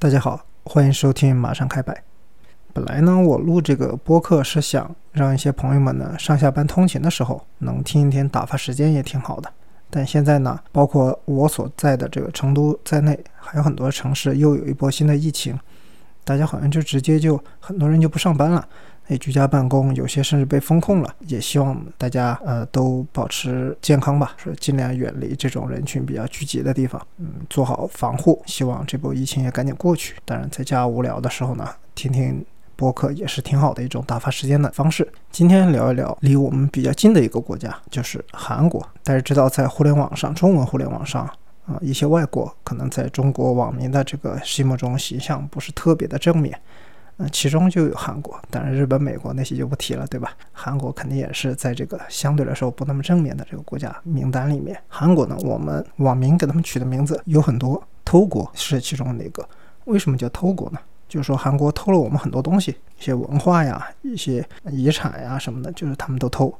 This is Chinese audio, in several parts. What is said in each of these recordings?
大家好，欢迎收听马上开摆。本来呢，我录这个播客是想让一些朋友们呢上下班通勤的时候能听一听，打发时间也挺好的。但现在呢，包括我所在的这个成都在内，还有很多城市又有一波新的疫情，大家好像就直接就很多人就不上班了。也居家办公，有些甚至被封控了。也希望大家呃都保持健康吧，说尽量远离这种人群比较聚集的地方，嗯，做好防护。希望这波疫情也赶紧过去。当然，在家无聊的时候呢，听听播客也是挺好的一种打发时间的方式。今天聊一聊离我们比较近的一个国家，就是韩国。大家知道，在互联网上，中文互联网上啊，一些外国可能在中国网民的这个心目中形象不是特别的正面。那其中就有韩国，当然日本、美国那些就不提了，对吧？韩国肯定也是在这个相对来说不那么正面的这个国家名单里面。韩国呢，我们网民给他们取的名字有很多，偷国是其中的一个。为什么叫偷国呢？就是说韩国偷了我们很多东西，一些文化呀、一些遗产呀什么的，就是他们都偷。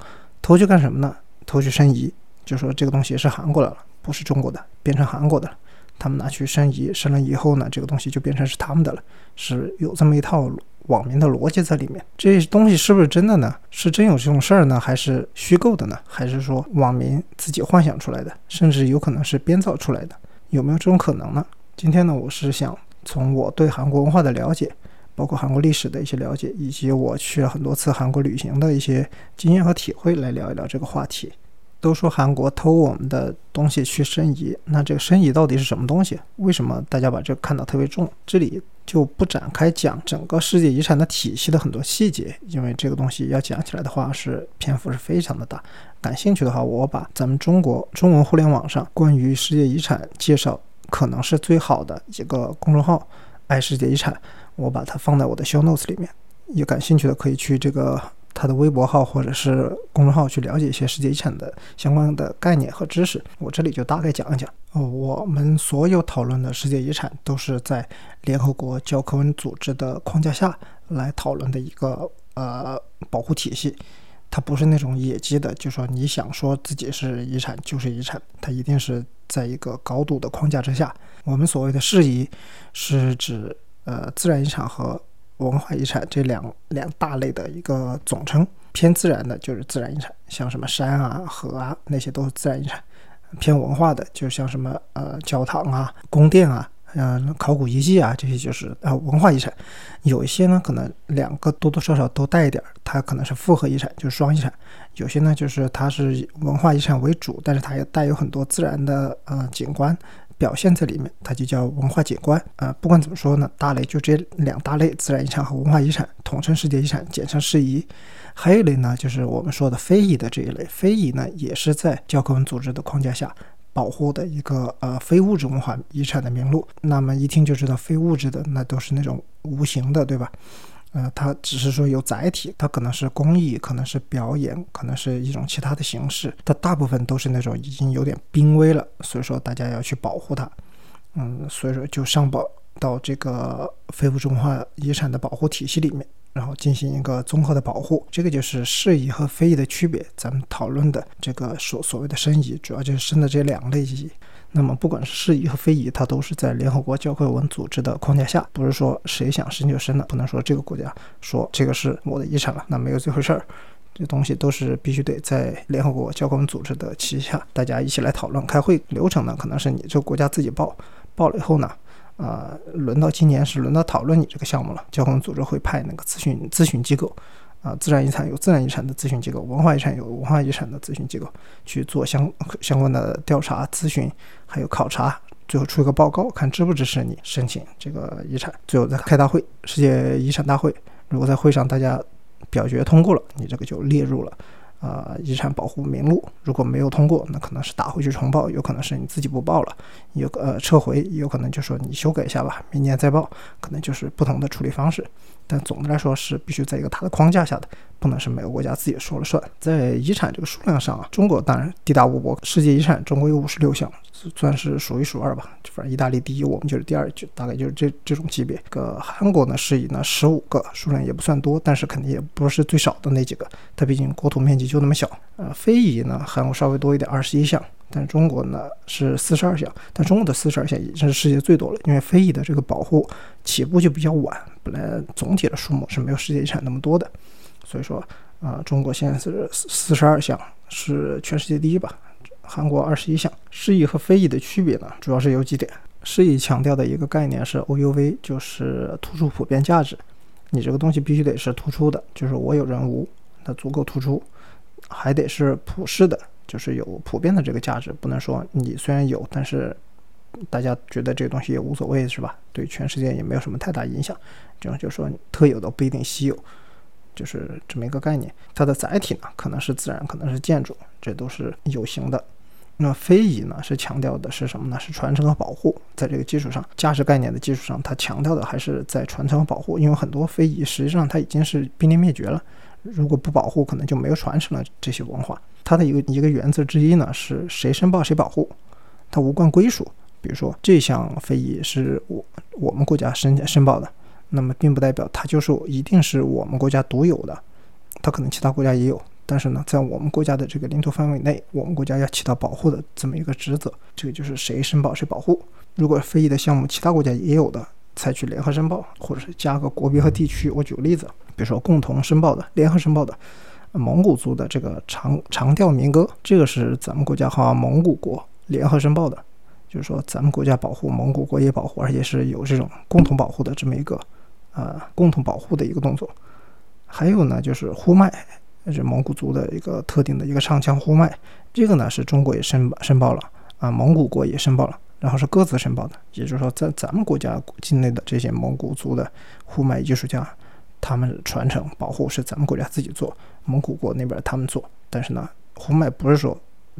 偷去干什么呢？偷去申遗，就说这个东西是韩国的了，不是中国的，变成韩国的了。他们拿去申遗，申了以后呢，这个东西就变成是他们的了，是有这么一套网民的逻辑在里面。这东西是不是真的呢？是真有这种事儿呢，还是虚构的呢？还是说网民自己幻想出来的？甚至有可能是编造出来的？有没有这种可能呢？今天呢，我是想从我对韩国文化的了解，包括韩国历史的一些了解，以及我去了很多次韩国旅行的一些经验和体会，来聊一聊这个话题。都说韩国偷我们的东西去申遗，那这个申遗到底是什么东西？为什么大家把这看得特别重？这里就不展开讲整个世界遗产的体系的很多细节，因为这个东西要讲起来的话是篇幅是非常的大。感兴趣的话，我把咱们中国中文互联网上关于世界遗产介绍可能是最好的一个公众号“爱世界遗产”，我把它放在我的 show notes 里面，有感兴趣的可以去这个。他的微博号或者是公众号去了解一些世界遗产的相关的概念和知识，我这里就大概讲一讲。哦，我们所有讨论的世界遗产都是在联合国教科文组织的框架下来讨论的一个呃保护体系，它不是那种野鸡的，就说你想说自己是遗产就是遗产，它一定是在一个高度的框架之下。我们所谓的世遗是指呃自然遗产和文化遗产这两两大类的一个总称，偏自然的就是自然遗产，像什么山啊、河啊，那些都是自然遗产；偏文化的，就像什么呃教堂啊、宫殿啊、嗯考古遗迹啊，这些就是呃文化遗产。有一些呢，可能两个多多少少都带一点，它可能是复合遗产，就是双遗产；有些呢，就是它是文化遗产为主，但是它也带有很多自然的呃景观。表现在里面，它就叫文化景观啊。不管怎么说呢，大类就这两大类：自然遗产和文化遗产，统称世界遗产，简称世遗。还有一类呢，就是我们说的非遗的这一类。非遗呢，也是在教科文组织的框架下保护的一个呃非物质文化遗产的名录。那么一听就知道，非物质的那都是那种无形的，对吧？呃，它只是说有载体，它可能是工艺，可能是表演，可能是一种其他的形式。它大部分都是那种已经有点濒危了，所以说大家要去保护它。嗯，所以说就上报到这个非物质文化遗产的保护体系里面，然后进行一个综合的保护。这个就是适宜和非遗的区别。咱们讨论的这个所所谓的申遗，主要就是申的这两类遗。那么，不管是适宜和非遗，它都是在联合国教科文组织的框架下，不是说谁想申就申的，不能说这个国家说这个是我的遗产了，那没有这回事儿。这东西都是必须得在联合国教科文组织的旗下，大家一起来讨论、开会。流程呢，可能是你这个国家自己报，报了以后呢，呃，轮到今年是轮到讨论你这个项目了，教科文组织会派那个咨询咨询机构。啊，自然遗产有自然遗产的咨询机构，文化遗产有文化遗产的咨询机构去做相相关的调查、咨询，还有考察，最后出一个报告，看支不支持你申请这个遗产。最后再开大会，世界遗产大会，如果在会上大家表决通过了，你这个就列入了。呃，遗产保护名录如果没有通过，那可能是打回去重报，有可能是你自己不报了，有呃撤回，有可能就说你修改一下吧，明年再报，可能就是不同的处理方式。但总的来说是必须在一个大的框架下的，不能是每个国家自己说了算。在遗产这个数量上啊，中国当然地大物博，世界遗产中国有五十六项，算是数一数二吧。反正意大利第一，我们就是第二，就大概就是这这种级别。个韩国呢是以呢十五个，数量也不算多，但是肯定也不是最少的那几个。它毕竟国土面积就那么小。呃，非遗呢，韩国稍微多一点，二十一项。但中国呢是四十二项，但中国的四十二项已经是世界最多了，因为非遗的这个保护起步就比较晚，本来总体的数目是没有世界遗产那么多的，所以说啊，中国现在是四十二项，是全世界第一吧？韩国二十一项。诗意和非遗的区别呢，主要是有几点。诗意强调的一个概念是 OUV，就是突出普遍价值，你这个东西必须得是突出的，就是我有人无，它足够突出，还得是普世的。就是有普遍的这个价值，不能说你虽然有，但是大家觉得这个东西也无所谓，是吧？对全世界也没有什么太大影响。这样就说特有的不一定稀有，就是这么一个概念。它的载体呢，可能是自然，可能是建筑，这都是有形的。那非遗呢，是强调的是什么呢？是传承和保护。在这个基础上，价值概念的基础上，它强调的还是在传承和保护。因为很多非遗实际上它已经是濒临灭绝了，如果不保护，可能就没有传承了这些文化。它的一个一个原则之一呢，是谁申报谁保护，它无关归属。比如说这项非遗是我我们国家申申报的，那么并不代表它就是一定是我们国家独有的，它可能其他国家也有。但是呢，在我们国家的这个领土范围内，我们国家要起到保护的这么一个职责，这个就是谁申报谁保护。如果非遗的项目其他国家也有的，采取联合申报，或者是加个国别和地区。我举个例子，比如说共同申报的、联合申报的。蒙古族的这个长长调民歌，这个是咱们国家和蒙古国联合申报的，就是说咱们国家保护，蒙古国也保护，而且是有这种共同保护的这么一个，呃，共同保护的一个动作。还有呢，就是呼麦，是蒙古族的一个特定的一个唱腔呼麦，这个呢是中国也申申报了，啊，蒙古国也申报了，然后是各自申报的，也就是说在咱们国家境内的这些蒙古族的呼麦艺术家。他们传承保护是咱们国家自己做，蒙古国那边他们做，但是呢，呼麦不是说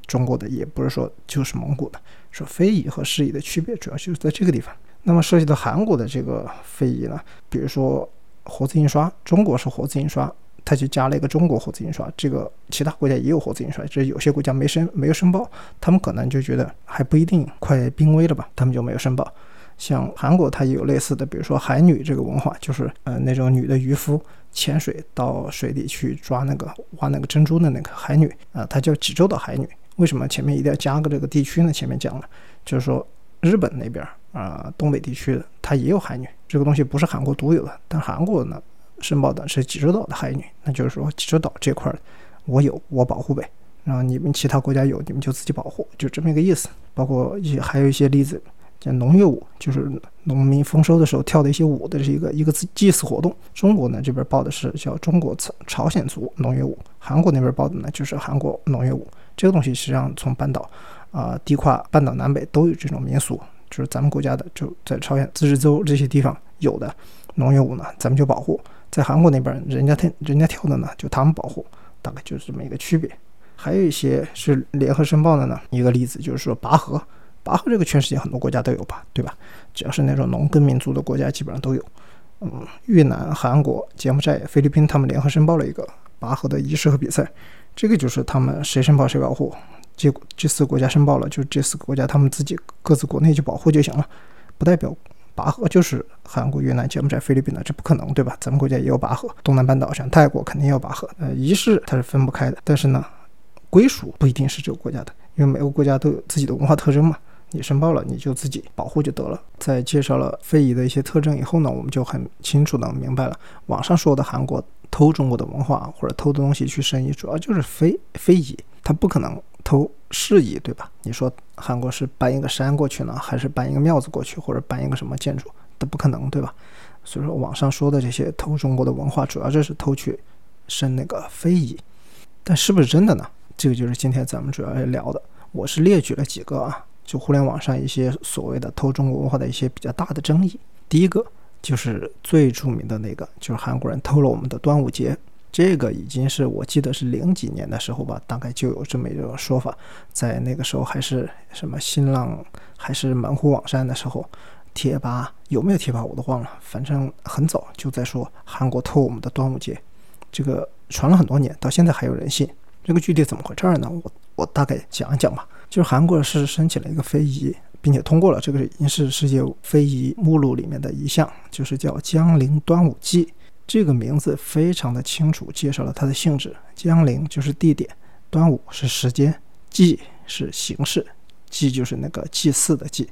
中国的，也不是说就是蒙古的，说非遗和诗意的区别主要就是在这个地方。那么涉及到韩国的这个非遗呢，比如说活字印刷，中国是活字印刷，它就加了一个中国活字印刷，这个其他国家也有活字印刷，只是有些国家没申没有申报，他们可能就觉得还不一定快濒危了吧，他们就没有申报。像韩国，它也有类似的，比如说海女这个文化，就是呃那种女的渔夫潜水到水底去抓那个挖那个珍珠的那个海女啊，她叫济州岛海女。为什么前面一定要加个这个地区呢？前面讲了，就是说日本那边啊东北地区的它也有海女，这个东西不是韩国独有的，但韩国呢申报的是济州岛的海女，那就是说济州岛这块儿我有我保护呗，然后你们其他国家有你们就自己保护，就这么一个意思。包括一些还有一些例子。叫农业舞，就是农民丰收的时候跳的一些舞的这一个一个祭祀活动。中国呢这边报的是叫中国朝朝鲜族农业舞，韩国那边报的呢就是韩国农业舞。这个东西实际上从半岛啊地跨半岛南北都有这种民俗，就是咱们国家的就在朝鲜自治州这些地方有的农业舞呢，咱们就保护；在韩国那边人家跳人家跳的呢，就他们保护，大概就是这么一个区别。还有一些是联合申报的呢，一个例子就是说拔河。拔河这个全世界很多国家都有吧，对吧？只要是那种农耕民族的国家，基本上都有。嗯，越南、韩国、柬埔寨、菲律宾，他们联合申报了一个拔河的仪式和比赛。这个就是他们谁申报谁保护。这这四个国家申报了，就这四个国家他们自己各自国内去保护就行了，不代表拔河就是韩国、越南、柬埔寨、菲律宾的，这不可能，对吧？咱们国家也有拔河，东南半岛上泰国肯定要拔河。呃，仪式它是分不开的，但是呢，归属不一定是这个国家的，因为每个国家都有自己的文化特征嘛。你申报了，你就自己保护就得了。在介绍了非遗的一些特征以后呢，我们就很清楚的明白了，网上说的韩国偷中国的文化或者偷东西去申遗，主要就是非非遗，它不可能偷事宜，对吧？你说韩国是搬一个山过去呢，还是搬一个庙子过去，或者搬一个什么建筑，都不可能，对吧？所以说网上说的这些偷中国的文化，主要就是偷去申那个非遗，但是不是真的呢？这个就是今天咱们主要要聊的。我是列举了几个啊。就互联网上一些所谓的偷中国文化的一些比较大的争议，第一个就是最著名的那个，就是韩国人偷了我们的端午节。这个已经是我记得是零几年的时候吧，大概就有这么一个说法，在那个时候还是什么新浪还是门户网站的时候，贴吧有没有贴吧我都忘了，反正很早就在说韩国偷我们的端午节，这个传了很多年，到现在还有人信。这个具体怎么回事呢？我我大概讲一讲吧。就是韩国是申请了一个非遗，并且通过了，这个已经是世界非遗目录里面的一项，就是叫江陵端午祭。这个名字非常的清楚，介绍了它的性质。江陵就是地点，端午是时间，祭是形式，祭就是那个祭祀的祭。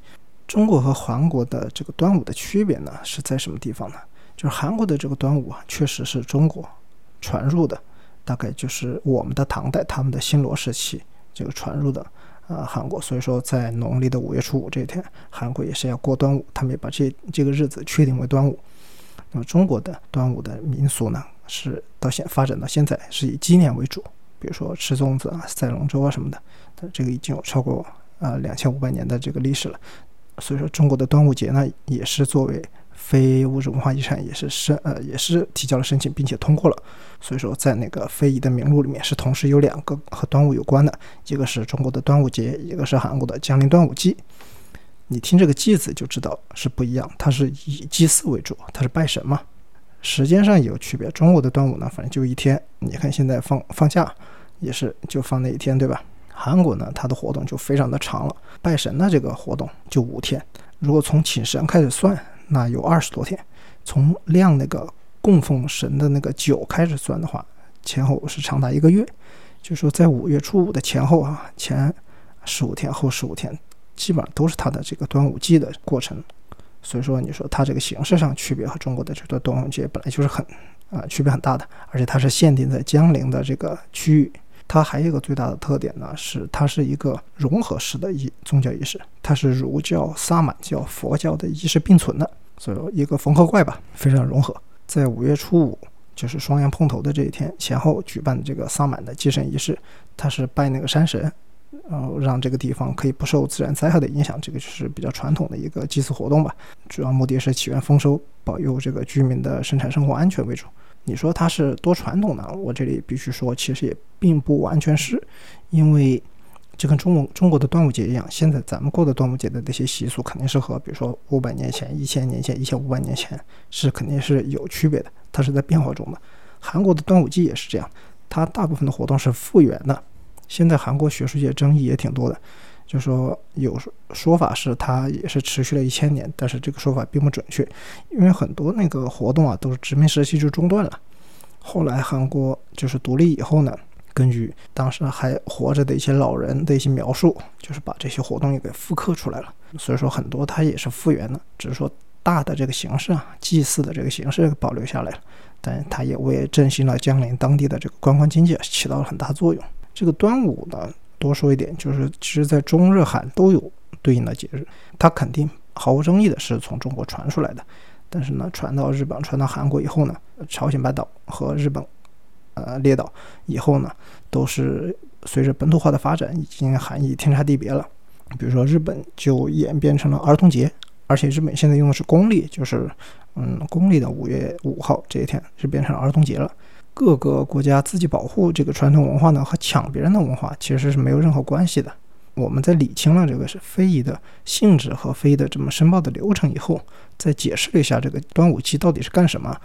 中国和韩国的这个端午的区别呢，是在什么地方呢？就是韩国的这个端午啊，确实是中国传入的，大概就是我们的唐代，他们的新罗时期这个传入的啊韩国。所以说，在农历的五月初五这一天，韩国也是要过端午，他们也把这这个日子确定为端午。那么中国的端午的民俗呢，是到现发展到现在是以纪念为主，比如说吃粽子啊、赛龙舟啊什么的，但这个已经有超过呃两千五百年的这个历史了。所以说，中国的端午节呢，也是作为非物质文化遗产，也是申呃也是提交了申请，并且通过了。所以说，在那个非遗的名录里面，是同时有两个和端午有关的，一个是中国的端午节，一个是韩国的江陵端午祭。你听这个“祭”字就知道是不一样，它是以祭祀为主，它是拜神嘛。时间上也有区别，中国的端午呢，反正就一天。你看现在放放假，也是就放那一天，对吧？韩国呢，它的活动就非常的长了，拜神的这个活动就五天。如果从请神开始算，那有二十多天；从酿那个供奉神的那个酒开始算的话，前后是长达一个月。就说在五月初五的前后啊，前十五天，后十五天。基本上都是它的这个端午祭的过程，所以说你说它这个形式上区别和中国的这个端午节本来就是很啊区别很大的，而且它是限定在江陵的这个区域。它还有一个最大的特点呢，是它是一个融合式的一宗教仪式，它是儒教、萨满教、佛教的仪式并存的，所以一个缝合怪吧，非常融合。在五月初五，就是双阳碰头的这一天前后举办的这个萨满的祭神仪式，它是拜那个山神。然后让这个地方可以不受自然灾害的影响，这个就是比较传统的一个祭祀活动吧。主要目的是祈愿丰收，保佑这个居民的生产生活安全为主。你说它是多传统呢？我这里必须说，其实也并不完全是，因为就跟中国中国的端午节一样，现在咱们过的端午节的那些习俗，肯定是和比如说五百年前、一千年前、一千五百年前是肯定是有区别的，它是在变化中的。韩国的端午祭也是这样，它大部分的活动是复原的。现在韩国学术界争议也挺多的，就说有说法是它也是持续了一千年，但是这个说法并不准确，因为很多那个活动啊都是殖民时期就中断了，后来韩国就是独立以后呢，根据当时还活着的一些老人的一些描述，就是把这些活动也给复刻出来了，所以说很多它也是复原的，只是说大的这个形式啊，祭祀的这个形式保留下来了，但它也为振兴了江陵当地的这个观光经济起到了很大作用。这个端午呢，多说一点，就是其实，在中日韩都有对应的节日，它肯定毫无争议的是从中国传出来的。但是呢，传到日本、传到韩国以后呢，朝鲜半岛和日本，呃，列岛以后呢，都是随着本土化的发展，已经含义天差地别了。比如说日本就演变成了儿童节，而且日本现在用的是公历，就是嗯，公历的五月五号这一天是变成儿童节了。各个国家自己保护这个传统文化呢，和抢别人的文化其实是没有任何关系的。我们在理清了这个是非遗的性质和非遗的这么申报的流程以后，再解释了一下这个端午节到底是干什么，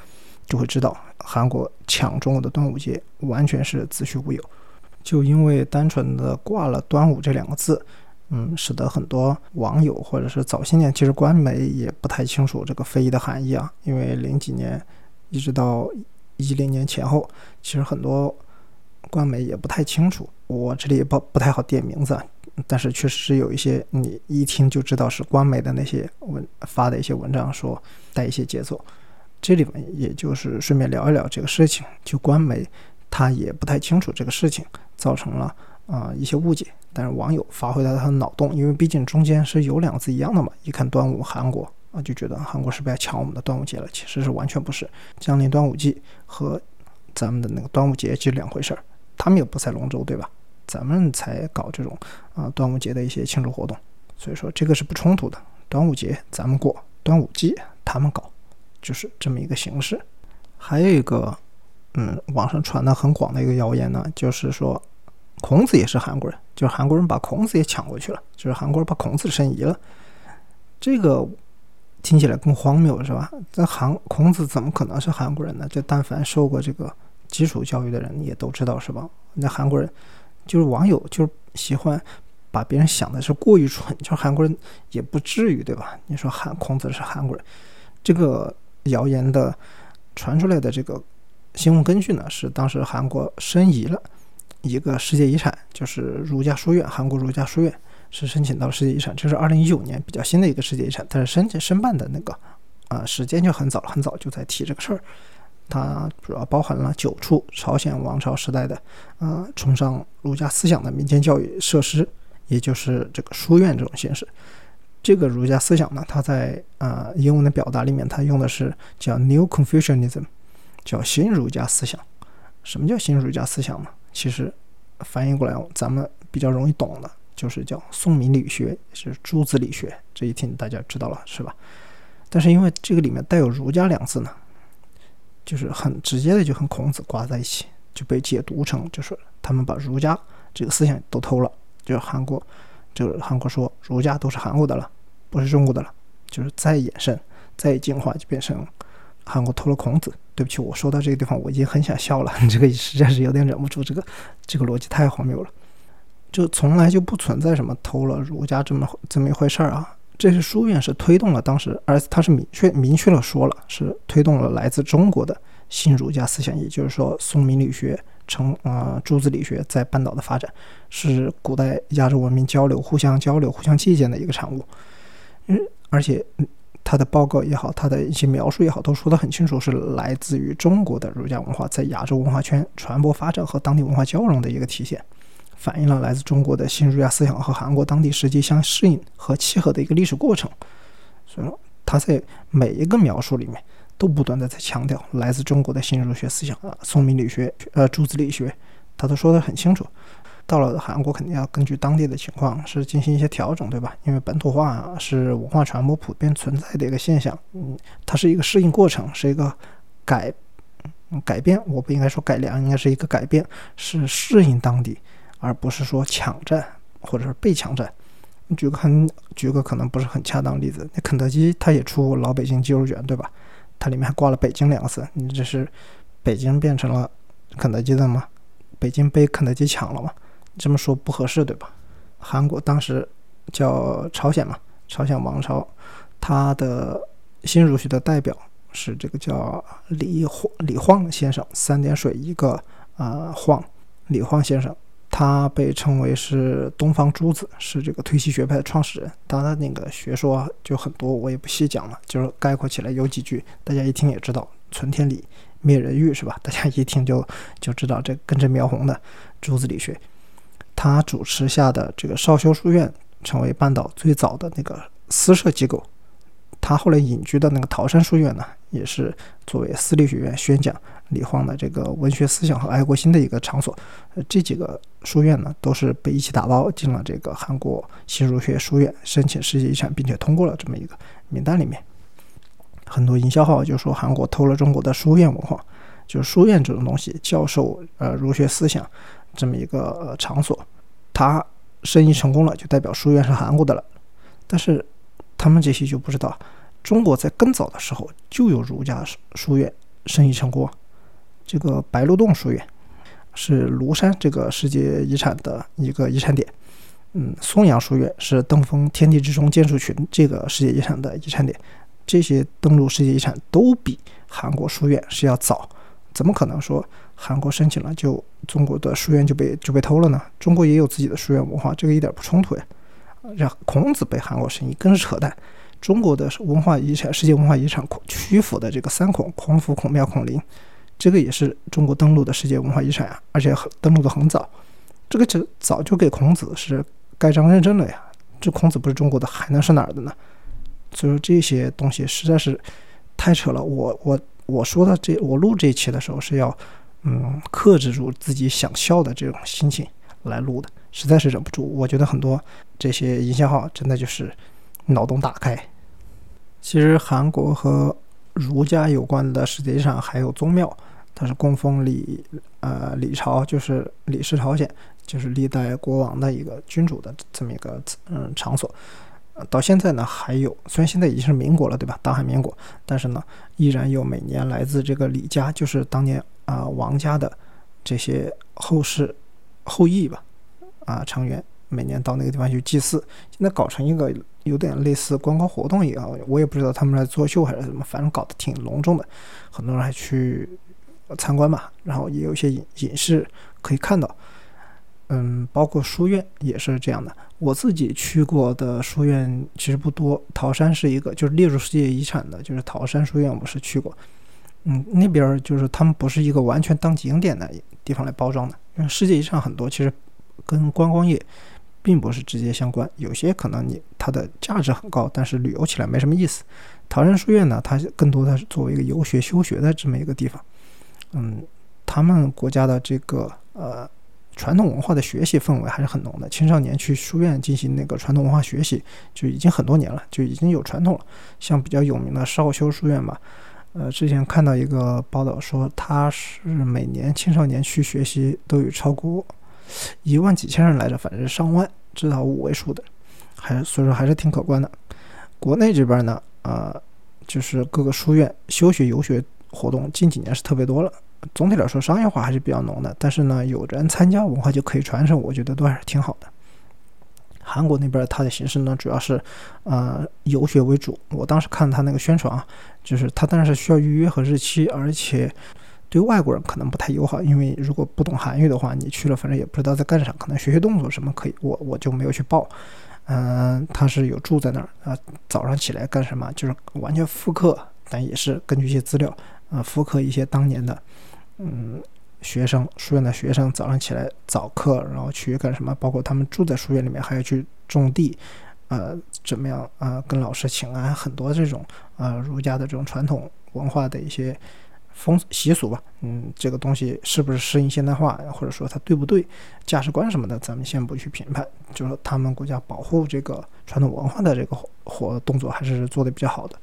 就会知道韩国抢中国的端午节完全是子虚乌有。就因为单纯的挂了“端午”这两个字，嗯，使得很多网友或者是早些年其实官媒也不太清楚这个非遗的含义啊，因为零几年一直到。一零年前后，其实很多官媒也不太清楚，我这里也不不太好点名字，但是确实是有一些你一听就知道是官媒的那些文发的一些文章，说带一些节奏。这里面也就是顺便聊一聊这个事情，就官媒他也不太清楚这个事情，造成了啊一些误解。但是网友发挥了他的脑洞，因为毕竟中间是有两个字一样的嘛，一看端午韩国。啊，就觉得韩国是不是要抢我们的端午节了？其实是完全不是。江陵端午祭和咱们的那个端午节是两回事儿，他们也不赛龙舟，对吧？咱们才搞这种啊端午节的一些庆祝活动，所以说这个是不冲突的。端午节咱们过，端午祭他们搞，就是这么一个形式。还有一个，嗯，网上传的很广的一个谣言呢，就是说孔子也是韩国人，就是韩国人把孔子也抢过去了，就是韩国人把孔子申遗了，这个。听起来更荒谬是吧？这韩孔子怎么可能是韩国人呢？这但凡受过这个基础教育的人也都知道是吧？那韩国人就是网友就是喜欢把别人想的是过于蠢，就韩国人也不至于对吧？你说韩孔子是韩国人，这个谣言的传出来的这个新闻根据呢，是当时韩国申遗了一个世界遗产，就是儒家书院，韩国儒家书院是申请到世界遗产，这是二零一九年比较新的一个世界遗产，但是申请申办的那个啊时间就很早，很早就在提这个事儿。它主要包含了九处朝鲜王朝时代的呃崇尚儒家思想的民间教育设施，也就是这个书院这种形式。这个儒家思想呢，它在呃英文的表达里面，它用的是叫 New Confucianism，叫新儒家思想。什么叫新儒家思想呢？其实翻译过来，咱们比较容易懂的，就是叫宋明理学，是朱子理学。这一听大家知道了是吧？但是因为这个里面带有儒家两字呢，就是很直接的就和孔子挂在一起，就被解读成就是他们把儒家这个思想都偷了，就是韩国。就是韩国说儒家都是韩国的了，不是中国的了。就是再延伸、再进化，就变成韩国偷了孔子。对不起，我说到这个地方，我已经很想笑了。你 这个实在是有点忍不住，这个这个逻辑太荒谬了。就从来就不存在什么偷了儒家这么这么一回事儿啊。这是书院是推动了当时，而他是明确明确了说了，是推动了来自中国的新儒家思想，也就是说宋明理学。成啊，朱子理学在半岛的发展是古代亚洲文明交流、互相交流、互相借鉴的一个产物。嗯，而且他的报告也好，他的一些描述也好，都说得很清楚，是来自于中国的儒家文化在亚洲文化圈传播发展和当地文化交融的一个体现，反映了来自中国的新儒家思想和韩国当地实际相适应和契合的一个历史过程。所以说，他在每一个描述里面。都不断的在强调来自中国的新儒学思想啊，宋明理学、呃朱子理学，他都说得很清楚。到了韩国，肯定要根据当地的情况是进行一些调整，对吧？因为本土化是文化传播普遍存在的一个现象，嗯，它是一个适应过程，是一个改改变。我不应该说改良，应该是一个改变，是适应当地，而不是说抢占或者是被抢占。举个很举个可能不是很恰当例子，那肯德基它也出老北京鸡肉卷，对吧？它里面还挂了“北京”两个字，你这是北京变成了肯德基的吗？北京被肯德基抢了吗？这么说不合适，对吧？韩国当时叫朝鲜嘛，朝鲜王朝，他的新儒学的代表是这个叫李晃李晃先生，三点水一个啊晃，李晃先生。他被称为是东方朱子，是这个推西学派的创始人。他的那个学说就很多，我也不细讲了，就是概括起来有几句，大家一听也知道：存天理，灭人欲，是吧？大家一听就就知道这根正苗红的朱子理学。他主持下的这个少修书院，成为半岛最早的那个私设机构。他后来隐居的那个桃山书院呢，也是作为私立学院宣讲李晃的这个文学思想和爱国心的一个场所。呃，这几个书院呢，都是被一起打包进了这个韩国新儒学书院申请世界遗产，并且通过了这么一个名单里面。很多营销号就说韩国偷了中国的书院文化，就是书院这种东西，教授呃儒学思想这么一个场所，它生意成功了，就代表书院是韩国的了。但是他们这些就不知道，中国在更早的时候就有儒家书院生意成功。这个白鹿洞书院是庐山这个世界遗产的一个遗产点，嗯，松阳书院是登封天地之中建筑群这个世界遗产的遗产点。这些登陆世界遗产都比韩国书院是要早，怎么可能说韩国申请了就中国的书院就被就被偷了呢？中国也有自己的书院文化，这个一点不冲突呀。让孔子被韩国申遗更是扯淡。中国的文化遗产、世界文化遗产曲阜的这个三孔——孔府、孔庙、孔林，这个也是中国登陆的世界文化遗产啊，而且很登陆的很早。这个就早就给孔子是盖章认证了呀。这孔子不是中国的，还能是哪儿的呢？所以说这些东西实在是太扯了。我我我说的这，我录这一期的时候是要嗯克制住自己想笑的这种心情来录的。实在是忍不住，我觉得很多这些营销号真的就是脑洞大开。其实韩国和儒家有关的世界上还有宗庙，它是供奉李呃李朝，就是李氏朝鲜，就是历代国王的一个君主的这么一个嗯场所。到现在呢还有，虽然现在已经是民国了，对吧？大韩民国，但是呢依然有每年来自这个李家，就是当年啊王家的这些后世后裔吧。啊，成员每年到那个地方去祭祀，现在搞成一个有点类似观光活动一样，我也不知道他们来作秀还是什么，反正搞得挺隆重的，很多人还去参观嘛，然后也有一些影影视可以看到。嗯，包括书院也是这样的。我自己去过的书院其实不多，桃山是一个，就是列入世界遗产的，就是桃山书院，我是去过。嗯，那边就是他们不是一个完全当景点的地方来包装的，因为世界遗产很多其实跟观光业并不是直接相关，有些可能你它的价值很高，但是旅游起来没什么意思。桃山书院呢，它更多的是作为一个游学修学的这么一个地方。嗯，他们国家的这个呃。传统文化的学习氛围还是很浓的。青少年去书院进行那个传统文化学习，就已经很多年了，就已经有传统了。像比较有名的少修书院吧，呃，之前看到一个报道说，它是每年青少年去学习都有超过一万几千人来着，反正上万，至少五位数的，还所以说还是挺可观的。国内这边呢，呃，就是各个书院修学游学活动近几年是特别多了。总体来说，商业化还是比较浓的，但是呢，有人参加，文化就可以传承，我觉得都还是挺好的。韩国那边它的形式呢，主要是呃游学为主。我当时看他那个宣传啊，就是他当然是需要预约和日期，而且对外国人可能不太友好，因为如果不懂韩语的话，你去了反正也不知道在干啥，可能学学动作什么可以，我我就没有去报。嗯，他是有住在那儿啊，早上起来干什么，就是完全复刻，但也是根据一些资料啊，复刻一些当年的。嗯，学生书院的学生早上起来早课，然后去干什么？包括他们住在书院里面，还要去种地，呃，怎么样？呃，跟老师请安，很多这种呃儒家的这种传统文化的一些风习俗吧。嗯，这个东西是不是适应现代化，或者说它对不对？价值观什么的，咱们先不去评判。就是，他们国家保护这个传统文化的这个活动作还是做的比较好的。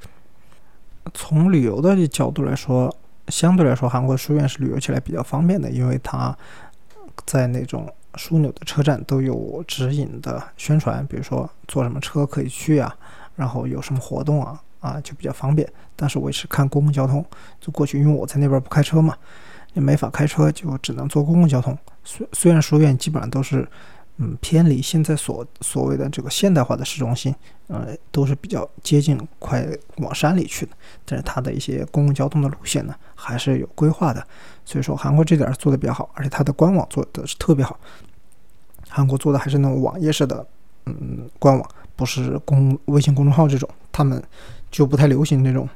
从旅游的角度来说。相对来说，韩国书院是旅游起来比较方便的，因为它在那种枢纽的车站都有指引的宣传，比如说坐什么车可以去啊，然后有什么活动啊，啊就比较方便。但是我也是看公共交通就过去，因为我在那边不开车嘛，也没法开车，就只能坐公共交通。虽虽然书院基本上都是。嗯，偏离现在所所谓的这个现代化的市中心，呃，都是比较接近快往山里去的。但是它的一些公共交通的路线呢，还是有规划的。所以说韩国这点做的比较好，而且它的官网做的是特别好。韩国做的还是那种网页式的，嗯，官网不是公微信公众号这种，他们就不太流行这种，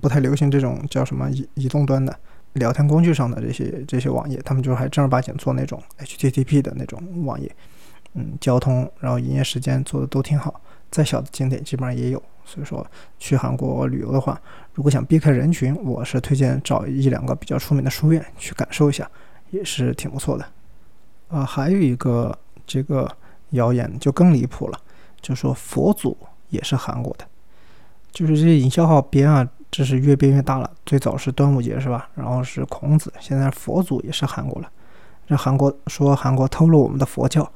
不太流行这种叫什么移移动端的。聊天工具上的这些这些网页，他们就还正儿八经做那种 HTTP 的那种网页，嗯，交通然后营业时间做的都挺好，再小的景点基本上也有。所以说去韩国旅游的话，如果想避开人群，我是推荐找一两个比较出名的书院去感受一下，也是挺不错的。啊，还有一个这个谣言就更离谱了，就说佛祖也是韩国的，就是这些营销号编啊。这是越变越大了。最早是端午节是吧？然后是孔子，现在佛祖也是韩国了。这韩国说韩国偷了我们的佛教，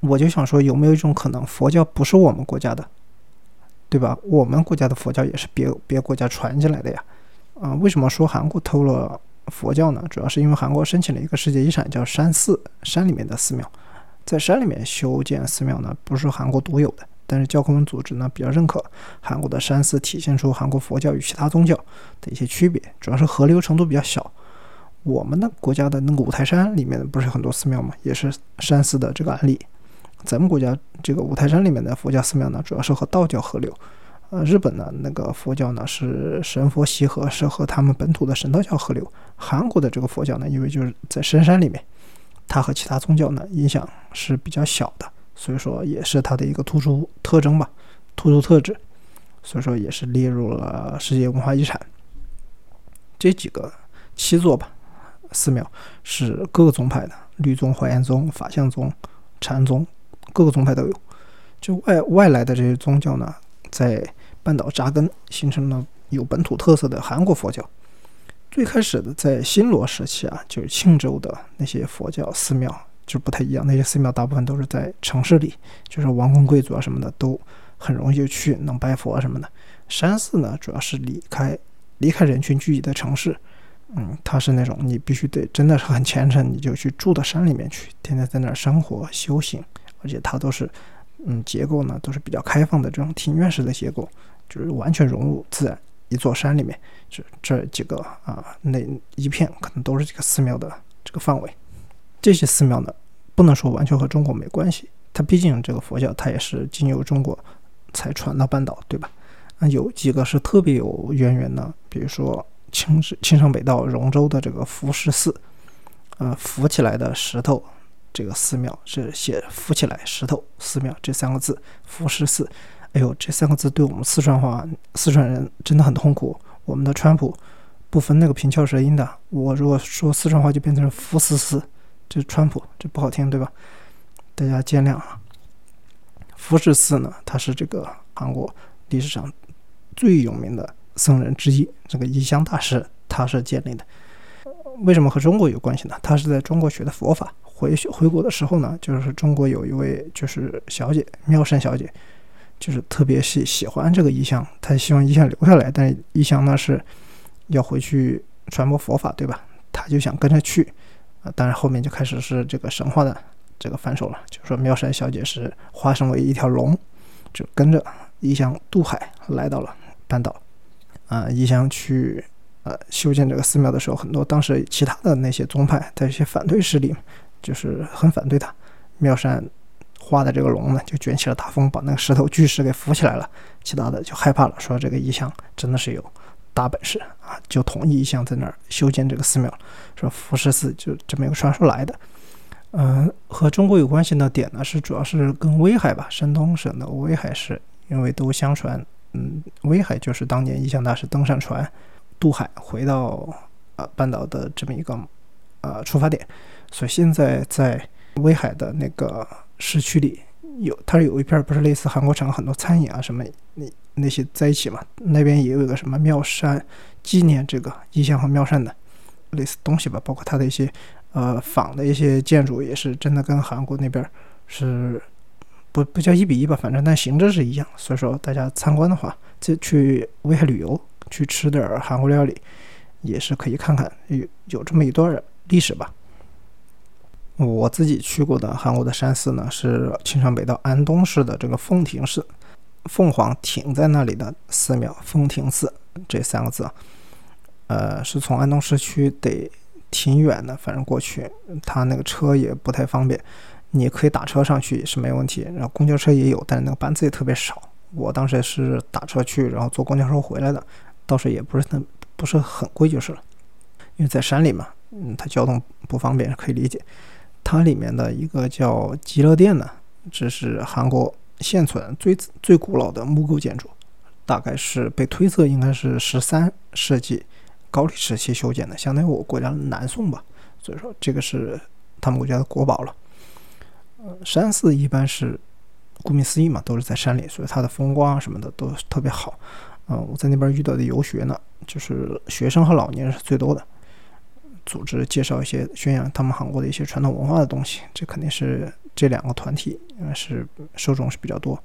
我就想说有没有一种可能，佛教不是我们国家的，对吧？我们国家的佛教也是别别国家传进来的呀。啊，为什么说韩国偷了佛教呢？主要是因为韩国申请了一个世界遗产，叫山寺，山里面的寺庙，在山里面修建寺庙呢，不是韩国独有的。但是教科文组织呢比较认可韩国的山寺，体现出韩国佛教与其他宗教的一些区别，主要是河流程度比较小。我们的国家的那个五台山里面不是很多寺庙嘛，也是山寺的这个案例。咱们国家这个五台山里面的佛教寺庙呢，主要是和道教合流。呃，日本的那个佛教呢是神佛习合，是和他们本土的神道教合流。韩国的这个佛教呢，因为就是在深山里面，它和其他宗教呢影响是比较小的。所以说也是它的一个突出特征吧，突出特质，所以说也是列入了世界文化遗产。这几个七座吧，寺庙是各个宗派的，律宗、华严宗、法相宗、禅宗，各个宗派都有。就外外来的这些宗教呢，在半岛扎根，形成了有本土特色的韩国佛教。最开始的在新罗时期啊，就是庆州的那些佛教寺庙。就不太一样，那些寺庙大部分都是在城市里，就是王公贵族啊什么的都很容易就去能拜佛啊什么的。山寺呢，主要是离开离开人群聚集的城市，嗯，它是那种你必须得真的是很虔诚，你就去住到山里面去，天天在那儿生活修行，而且它都是嗯结构呢都是比较开放的这种庭院式的结构，就是完全融入自然。一座山里面，这这几个啊那一片可能都是这个寺庙的这个范围。这些寺庙呢，不能说完全和中国没关系，它毕竟这个佛教它也是经由中国才传到半岛，对吧？啊，有几个是特别有渊源的，比如说青青城北道荣州的这个浮石寺，呃，浮起来的石头，这个寺庙是写“浮起来石头寺庙”这三个字，浮石寺。哎呦，这三个字对我们四川话四川人真的很痛苦。我们的川普不分那个平翘舌音的，我如果说四川话就变成“浮斯寺”，这川普这不好听，对吧？大家见谅啊。浮石寺呢，它是这个韩国历史上。最有名的僧人之一，这个一香大师，他是建立的。为什么和中国有关系呢？他是在中国学的佛法，回回国的时候呢，就是中国有一位就是小姐妙善小姐，就是特别喜喜欢这个一香，她希望一香留下来，但是一香呢是要回去传播佛法，对吧？他就想跟着去，当然后面就开始是这个神话的这个反手了，就说妙善小姐是化身为一条龙，就跟着一香渡海来到了。半岛，啊，一香去呃修建这个寺庙的时候，很多当时其他的那些宗派的一些反对势力，就是很反对他。妙善画的这个龙呢，就卷起了大风，把那个石头巨石给扶起来了。其他的就害怕了，说这个一香真的是有大本事啊，就同意一香在那儿修建这个寺庙。说浮石寺就这么一个传说来的。嗯，和中国有关系的点呢，是主要是跟威海吧，山东省的威海市，因为都相传。嗯，威海就是当年一向大师登上船渡海回到呃半岛的这么一个呃出发点，所以现在在威海的那个市区里有，它有一片不是类似韩国城很多餐饮啊什么那那些在一起嘛，那边也有个什么妙山纪念这个一向和妙善的类似东西吧，包括它的一些呃仿的一些建筑也是真的跟韩国那边是。不不叫一比一吧，反正但形制是一样，所以说大家参观的话，就去威海旅游，去吃点韩国料理，也是可以看看有有这么一段历史吧。我自己去过的韩国的山寺呢，是青山北道安东市的这个凤亭寺，凤凰亭在那里的寺庙凤亭寺这三个字，呃，是从安东市区得挺远的，反正过去他那个车也不太方便。你可以打车上去是没问题，然后公交车也有，但是那个班次也特别少。我当时是打车去，然后坐公交车回来的，倒是也不是那不是很贵就是了。因为在山里嘛，嗯，它交通不方便可以理解。它里面的一个叫极乐殿呢，这是韩国现存最最古老的木构建筑，大概是被推测应该是十三世纪高丽时期修建的，相当于我国家的南宋吧。所以说这个是他们国家的国宝了。呃山寺一般是，顾名思义嘛，都是在山里，所以它的风光什么的都特别好。嗯，我在那边遇到的游学呢，就是学生和老年人是最多的，组织介绍一些宣扬他们韩国的一些传统文化的东西，这肯定是这两个团体呃是受众是比较多。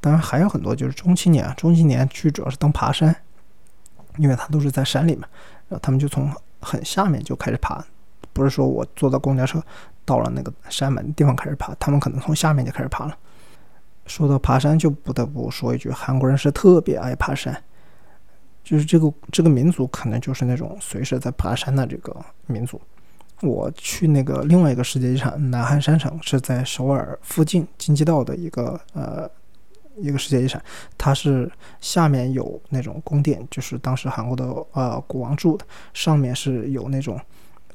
当然还有很多就是中青年啊，中青年去主要是当爬山，因为他都是在山里嘛，然后他们就从很下面就开始爬，不是说我坐到公交车。到了那个山门地方开始爬，他们可能从下面就开始爬了。说到爬山，就不得不说一句，韩国人是特别爱爬山，就是这个这个民族可能就是那种随时在爬山的这个民族。我去那个另外一个世界遗产南汉山城，是在首尔附近京畿道的一个呃一个世界遗产，它是下面有那种宫殿，就是当时韩国的呃国王住的，上面是有那种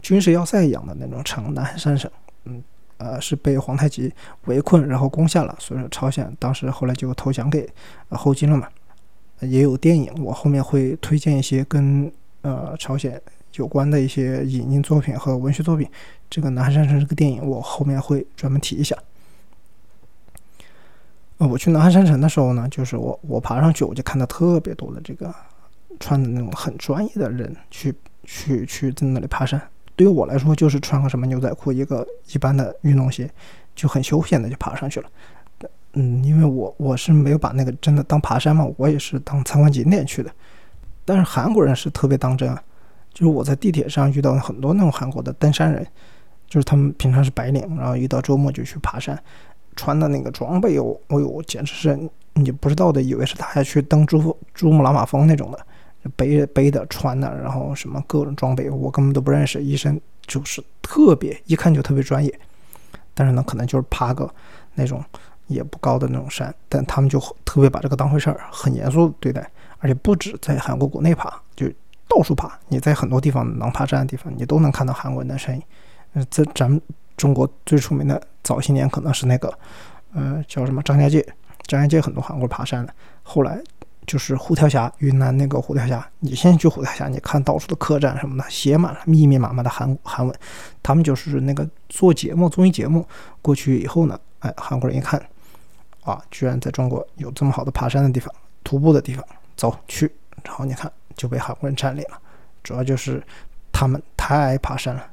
军事要塞一样的那种城，南汉山城。嗯，呃，是被皇太极围困，然后攻下了，所以说朝鲜当时后来就投降给后金了嘛。也有电影，我后面会推荐一些跟呃朝鲜有关的一些影音作品和文学作品。这个《南山城》这个电影，我后面会专门提一下。呃，我去南山城的时候呢，就是我我爬上去，我就看到特别多的这个穿的那种很专业的人去去去在那里爬山。对于我来说，就是穿个什么牛仔裤，一个一般的运动鞋，就很休闲的就爬上去了。嗯，因为我我是没有把那个真的当爬山嘛，我也是当参观景点去的。但是韩国人是特别当真啊，就是我在地铁上遇到很多那种韩国的登山人，就是他们平常是白领，然后一到周末就去爬山，穿的那个装备，哦，哎呦，简直是你不知道的，以为是他要去登珠珠穆朗玛峰那种的。背背的穿的，然后什么各种装备，我根本都不认识。医生就是特别一看就特别专业，但是呢，可能就是爬个那种也不高的那种山，但他们就特别把这个当回事儿，很严肃对待，而且不止在韩国国内爬，就到处爬。你在很多地方能爬山的地方，你都能看到韩国人的身影。嗯，这咱们中国最出名的早些年可能是那个，呃，叫什么张家界，张家界很多韩国人爬山的，后来。就是虎跳峡，云南那个虎跳峡。你现在去虎跳峡，你看到处的客栈什么的，写满了密密麻麻的韩韩文。他们就是那个做节目综艺节目过去以后呢，哎，韩国人一看，啊，居然在中国有这么好的爬山的地方、徒步的地方，走去。然后你看就被韩国人占领了，主要就是他们太爱爬山了。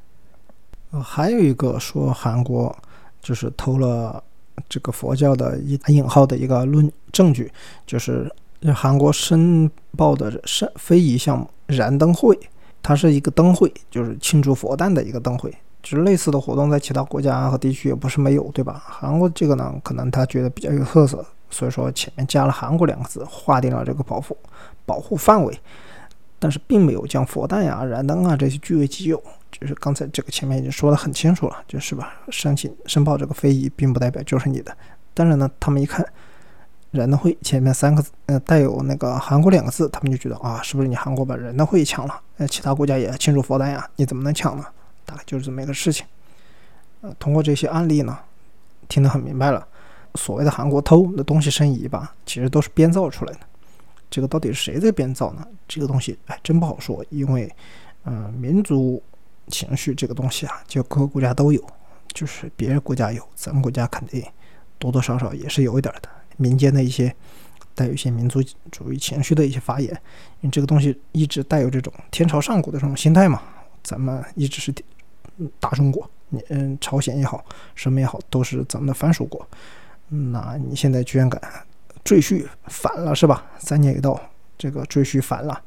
呃，还有一个说韩国就是偷了这个佛教的一引号的一个论证据，就是。韩国申报的申非遗项目燃灯会，它是一个灯会，就是庆祝佛诞的一个灯会。就是类似的活动在其他国家和地区也不是没有，对吧？韩国这个呢，可能他觉得比较有特色，所以说前面加了“韩国”两个字，划定了这个保护保护范围，但是并没有将佛诞呀、燃灯啊这些据为己有。就是刚才这个前面已经说得很清楚了，就是吧？申请申报这个非遗，并不代表就是你的。但是呢，他们一看。人的会前面三个字，呃，带有那个韩国两个字，他们就觉得啊，是不是你韩国把人的会抢了？呃，其他国家也庆祝佛诞呀，你怎么能抢呢？大概就是这么一个事情。呃，通过这些案例呢，听得很明白了，所谓的韩国偷的东西申遗吧，其实都是编造出来的。这个到底是谁在编造呢？这个东西哎，真不好说，因为，嗯，民族情绪这个东西啊，就各个国家都有，就是别人国家有，咱们国家肯定多多少少也是有一点的。民间的一些带有一些民族主义情绪的一些发言，因为这个东西一直带有这种天朝上国的这种心态嘛。咱们一直是大中国，你嗯，朝鲜也好，什么也好，都是咱们的藩属国。那你现在居然敢赘婿反了是吧？三年一到，这个赘婿反了，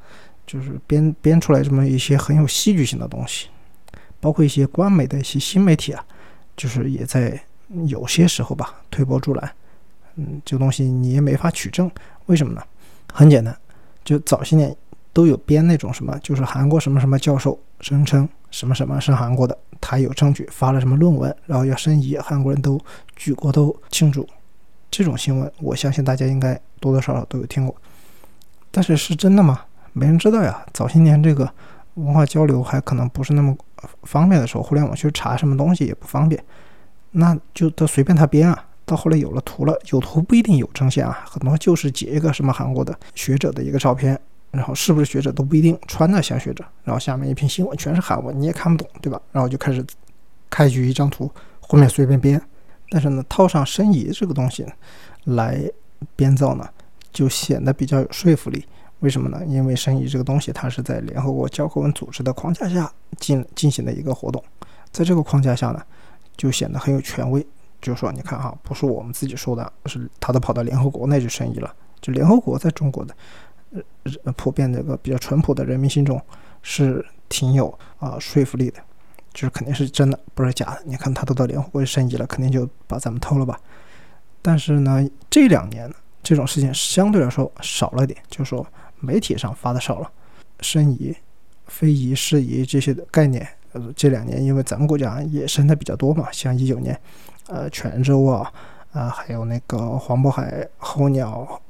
就是编编出来这么一些很有戏剧性的东西，包括一些官媒的一些新媒体啊，就是也在有些时候吧推波助澜。嗯，这个东西你也没法取证，为什么呢？很简单，就早些年都有编那种什么，就是韩国什么什么教授声称什么什么是韩国的，他有证据发了什么论文，然后要申遗，韩国人都举国都庆祝，这种新闻我相信大家应该多多少少都有听过。但是是真的吗？没人知道呀。早些年这个文化交流还可能不是那么方便的时候，互联网去查什么东西也不方便，那就都随便他编啊。到后来有了图了，有图不一定有真相啊，很多就是截一个什么韩国的学者的一个照片，然后是不是学者都不一定，穿的像学者，然后下面一篇新闻全是韩文，你也看不懂，对吧？然后就开始开局一张图，后面随便编，但是呢，套上申遗这个东西来编造呢，就显得比较有说服力。为什么呢？因为申遗这个东西它是在联合国教科文组织的框架下进进行的一个活动，在这个框架下呢，就显得很有权威。就是说你看哈，不是我们自己说的，是他都跑到联合国那去申遗了。就联合国在中国的呃普遍这个比较淳朴的人民心中是挺有啊说服力的，就是肯定是真的，不是假的。你看他都到联合国去申遗了，肯定就把咱们偷了吧？但是呢，这两年这种事情相对来说少了点，就说媒体上发的少了，申遗、非遗、事遗这些的概念，呃，这两年因为咱们国家也生的比较多嘛，像一九年。呃，泉州啊，啊，还有那个黄渤海候鸟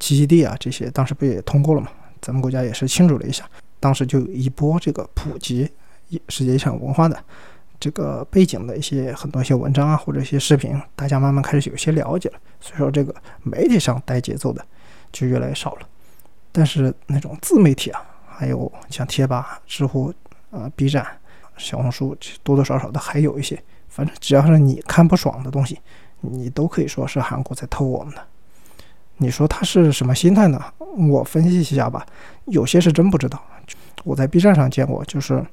栖息地啊，这些当时不也通过了嘛？咱们国家也是庆祝了一下，当时就一波这个普及世界遗产文化的这个背景的一些很多一些文章啊，或者一些视频，大家慢慢开始有些了解了。所以说，这个媒体上带节奏的就越来越少了。但是那种自媒体啊，还有像贴吧、知乎、啊 B 站、小红书，多多少少的还有一些。反正只要是你看不爽的东西，你都可以说是韩国在偷我们的。你说他是什么心态呢？我分析一下吧。有些是真不知道。我在 B 站上见过，就是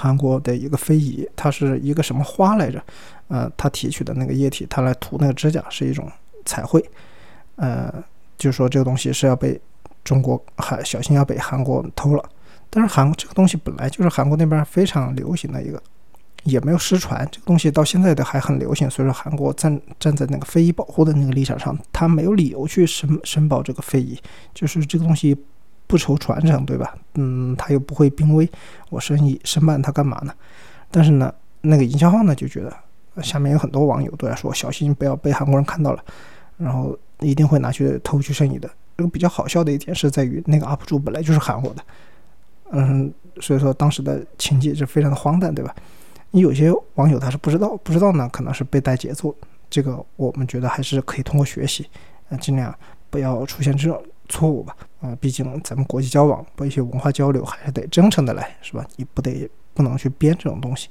韩国的一个非遗，它是一个什么花来着？呃，它提取的那个液体，它来涂那个指甲是一种彩绘。呃，就说这个东西是要被中国还小心要被韩国偷了。但是韩国这个东西本来就是韩国那边非常流行的一个。也没有失传，这个东西到现在的还很流行。所以说，韩国站站在那个非遗保护的那个立场上，他没有理由去申申报这个非遗，就是这个东西不愁传承，对吧？嗯，他又不会濒危，我申遗申办它干嘛呢？但是呢，那个营销号呢就觉得，下面有很多网友都在说小心不要被韩国人看到了，然后一定会拿去偷去生意的。这个比较好笑的一点是在于那个 UP 主本来就是韩国的，嗯，所以说当时的情节是非常的荒诞，对吧？你有些网友他是不知道，不知道呢，可能是被带节奏。这个我们觉得还是可以通过学习，呃，尽量不要出现这种错误吧。啊，毕竟咱们国际交往，把一些文化交流还是得真诚的来，是吧？你不得不能去编这种东西。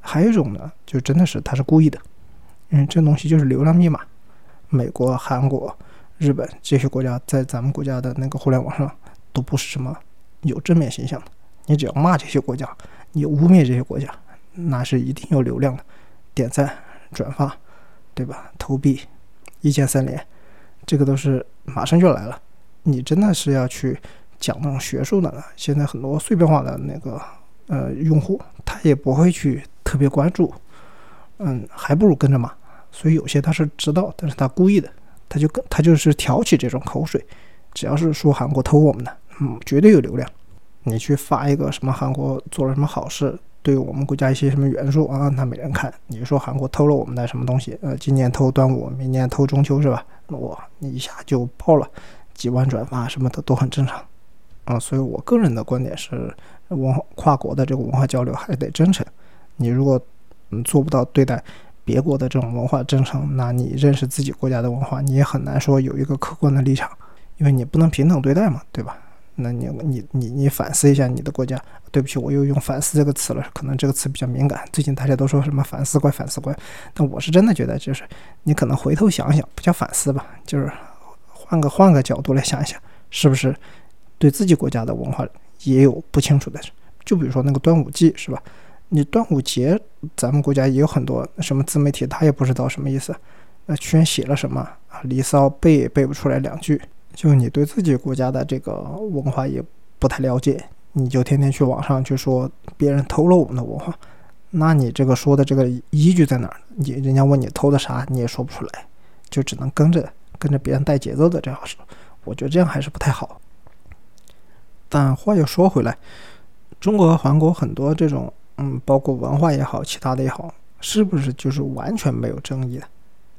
还有一种呢，就真的是他是故意的，因为这东西就是流量密码。美国、韩国、日本这些国家在咱们国家的那个互联网上都不是什么有正面形象的。你只要骂这些国家，你污蔑这些国家。那是一定有流量的，点赞、转发，对吧？投币，一键三连，这个都是马上就来了。你真的是要去讲那种学术的了？现在很多碎片化的那个呃用户，他也不会去特别关注，嗯，还不如跟着骂。所以有些他是知道，但是他故意的，他就跟他就是挑起这种口水。只要是说韩国偷我们的，嗯，绝对有流量。你去发一个什么韩国做了什么好事？对我们国家一些什么元素啊，那没人看。你说韩国偷了我们的什么东西？呃，今年偷端午，明年偷中秋是吧？那我，你一下就爆了，几万转发什么的都很正常啊。所以我个人的观点是，文化跨国的这个文化交流还得真诚。你如果嗯做不到对待别国的这种文化真诚，那你认识自己国家的文化，你也很难说有一个客观的立场，因为你不能平等对待嘛，对吧？那你你你你反思一下你的国家。对不起，我又用“反思”这个词了，可能这个词比较敏感。最近大家都说什么“反思怪”“反思怪”，但我是真的觉得，就是你可能回头想想，不叫反思吧，就是换个换个角度来想一想，是不是对自己国家的文化也有不清楚的？就比如说那个端午节，是吧？你端午节，咱们国家也有很多什么自媒体，他也不知道什么意思，那居然写了什么啊？《离骚》背也背不出来两句。就你对自己国家的这个文化也不太了解，你就天天去网上去说别人偷了我们的文化，那你这个说的这个依据在哪儿？你人家问你偷的啥，你也说不出来，就只能跟着跟着别人带节奏的这样说。我觉得这样还是不太好。但话又说回来，中国和韩国很多这种，嗯，包括文化也好，其他的也好，是不是就是完全没有争议的？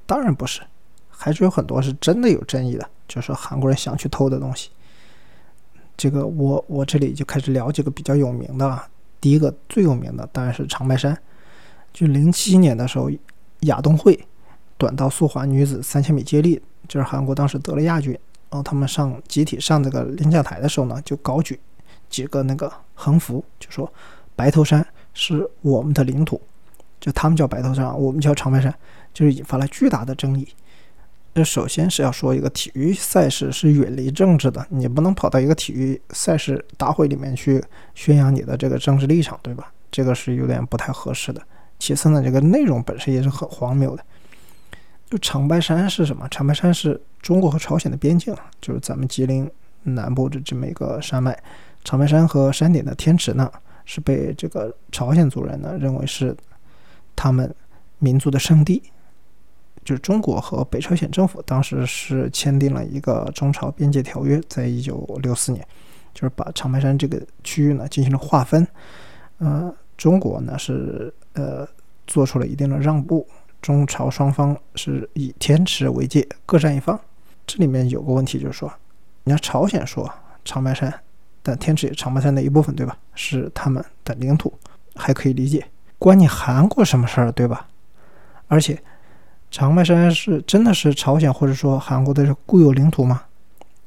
当然不是，还是有很多是真的有争议的。就是韩国人想去偷的东西，这个我我这里就开始聊几个比较有名的了。第一个最有名的当然是长白山，就零七年的时候亚冬会短道速滑女子三千米接力，就是韩国当时得了亚军，然后他们上集体上这个领奖台的时候呢，就高举几个那个横幅，就说白头山是我们的领土，就他们叫白头山，我们叫长白山，就是引发了巨大的争议。这首先是要说一个体育赛事是远离政治的，你不能跑到一个体育赛事大会里面去宣扬你的这个政治立场，对吧？这个是有点不太合适的。其次呢，这个内容本身也是很荒谬的。就长白山是什么？长白山是中国和朝鲜的边境，就是咱们吉林南部的这么一个山脉。长白山和山顶的天池呢，是被这个朝鲜族人呢认为是他们民族的圣地。就是中国和北朝鲜政府当时是签订了一个中朝边界条约，在一九六四年，就是把长白山这个区域呢进行了划分。呃，中国呢是呃做出了一定的让步，中朝双方是以天池为界，各占一方。这里面有个问题就是说，你看朝鲜说长白山，但天池也长白山的一部分，对吧？是他们的领土，还可以理解，关你韩国什么事儿，对吧？而且。长白山是真的是朝鲜或者说韩国的固有领土吗？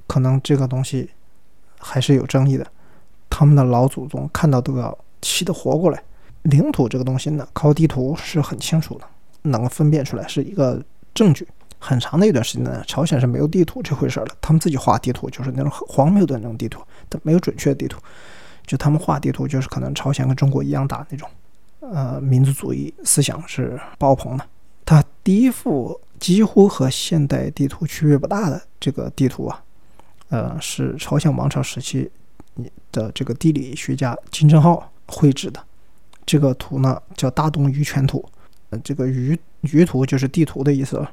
可能这个东西还是有争议的。他们的老祖宗看到都要气得活过来。领土这个东西呢，靠地图是很清楚的，能分辨出来是一个证据。很长的一段时间呢，朝鲜是没有地图这回事儿的，他们自己画地图就是那种很荒谬的那种地图，但没有准确的地图。就他们画地图就是可能朝鲜跟中国一样大那种，呃，民族主义思想是爆棚的。它第一幅几乎和现代地图区别不大的这个地图啊，呃，是朝鲜王朝时期的这个地理学家金正浩绘制的。这个图呢叫大东舆权图，这个舆舆图就是地图的意思了。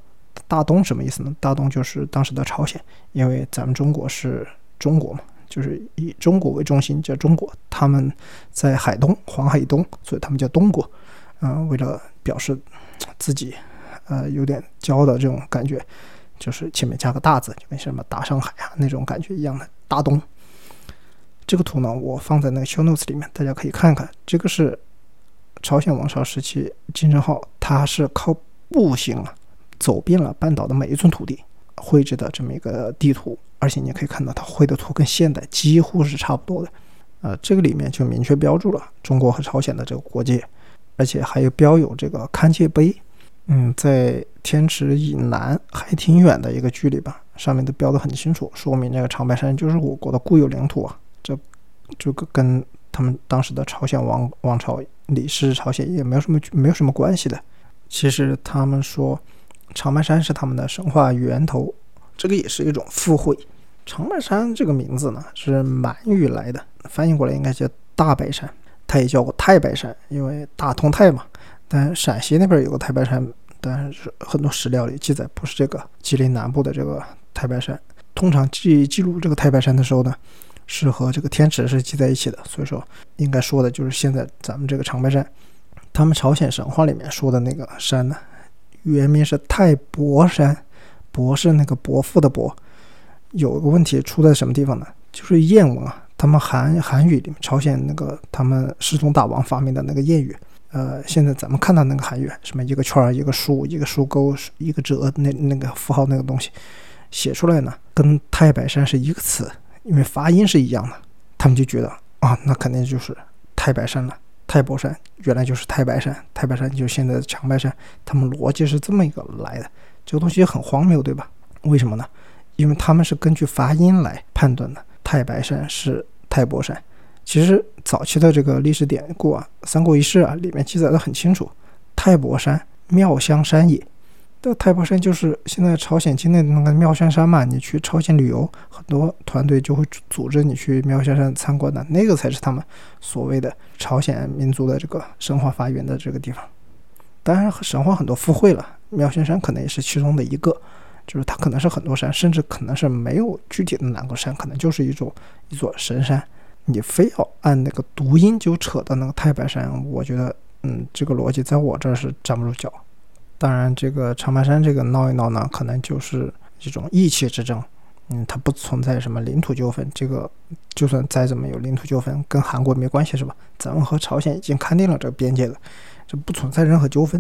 大东什么意思呢？大东就是当时的朝鲜，因为咱们中国是中国嘛，就是以中国为中心叫中国。他们在海东，黄海以东，所以他们叫东国。嗯，为了表示自己呃有点骄傲的这种感觉，就是前面加个大字，就跟什么大上海啊那种感觉一样的大东。这个图呢，我放在那个 show notes 里面，大家可以看看。这个是朝鲜王朝时期金正浩，他是靠步行啊走遍了半岛的每一寸土地绘制的这么一个地图，而且你也可以看到他绘的图跟现代几乎是差不多的。呃，这个里面就明确标注了中国和朝鲜的这个国界，而且还有标有这个勘界碑。嗯，在天池以南还挺远的一个距离吧，上面都标的很清楚，说明这个长白山就是我国的固有领土啊。这这个跟他们当时的朝鲜王王朝李氏朝鲜也没有什么没有什么关系的。其实他们说长白山是他们的神话源头，这个也是一种附会。长白山这个名字呢是满语来的，翻译过来应该叫大白山，它也叫过太白山，因为大通太嘛。但陕西那边有个太白山，但是很多史料里记载不是这个吉林南部的这个太白山。通常记记录这个太白山的时候呢，是和这个天池是系在一起的，所以说应该说的就是现在咱们这个长白山。他们朝鲜神话里面说的那个山呢，原名是太伯山，伯是那个伯父的伯。有个问题出在什么地方呢？就是谚文啊，他们韩韩语里面，朝鲜那个他们世宗大王发明的那个谚语。呃，现在咱们看到那个韩语，什么一个圈儿、一个竖、一个竖钩、一个折，那那个符号那个东西写出来呢，跟太白山是一个词，因为发音是一样的，他们就觉得啊，那肯定就是太白山了。太伯山原来就是太白山，太白山就是现在的长白山，他们逻辑是这么一个来的，这个东西很荒谬，对吧？为什么呢？因为他们是根据发音来判断的，太白山是太伯山。其实早期的这个历史典故啊，《三国一世》啊，里面记载的很清楚，太伯山，妙香山也。这太白山就是现在朝鲜境内的那个妙香山嘛。你去朝鲜旅游，很多团队就会组织你去妙香山参观的，那个才是他们所谓的朝鲜民族的这个神话发源的这个地方。当然，神话很多附会了，妙香山可能也是其中的一个，就是它可能是很多山，甚至可能是没有具体的哪个山，可能就是一座一座神山。你非要按那个读音就扯到那个太白山，我觉得，嗯，这个逻辑在我这儿是站不住脚。当然，这个长白山这个闹一闹呢，可能就是一种意气之争，嗯，它不存在什么领土纠纷。这个就算再怎么有领土纠纷，跟韩国没关系是吧？咱们和朝鲜已经勘定了这个边界了，这不存在任何纠纷。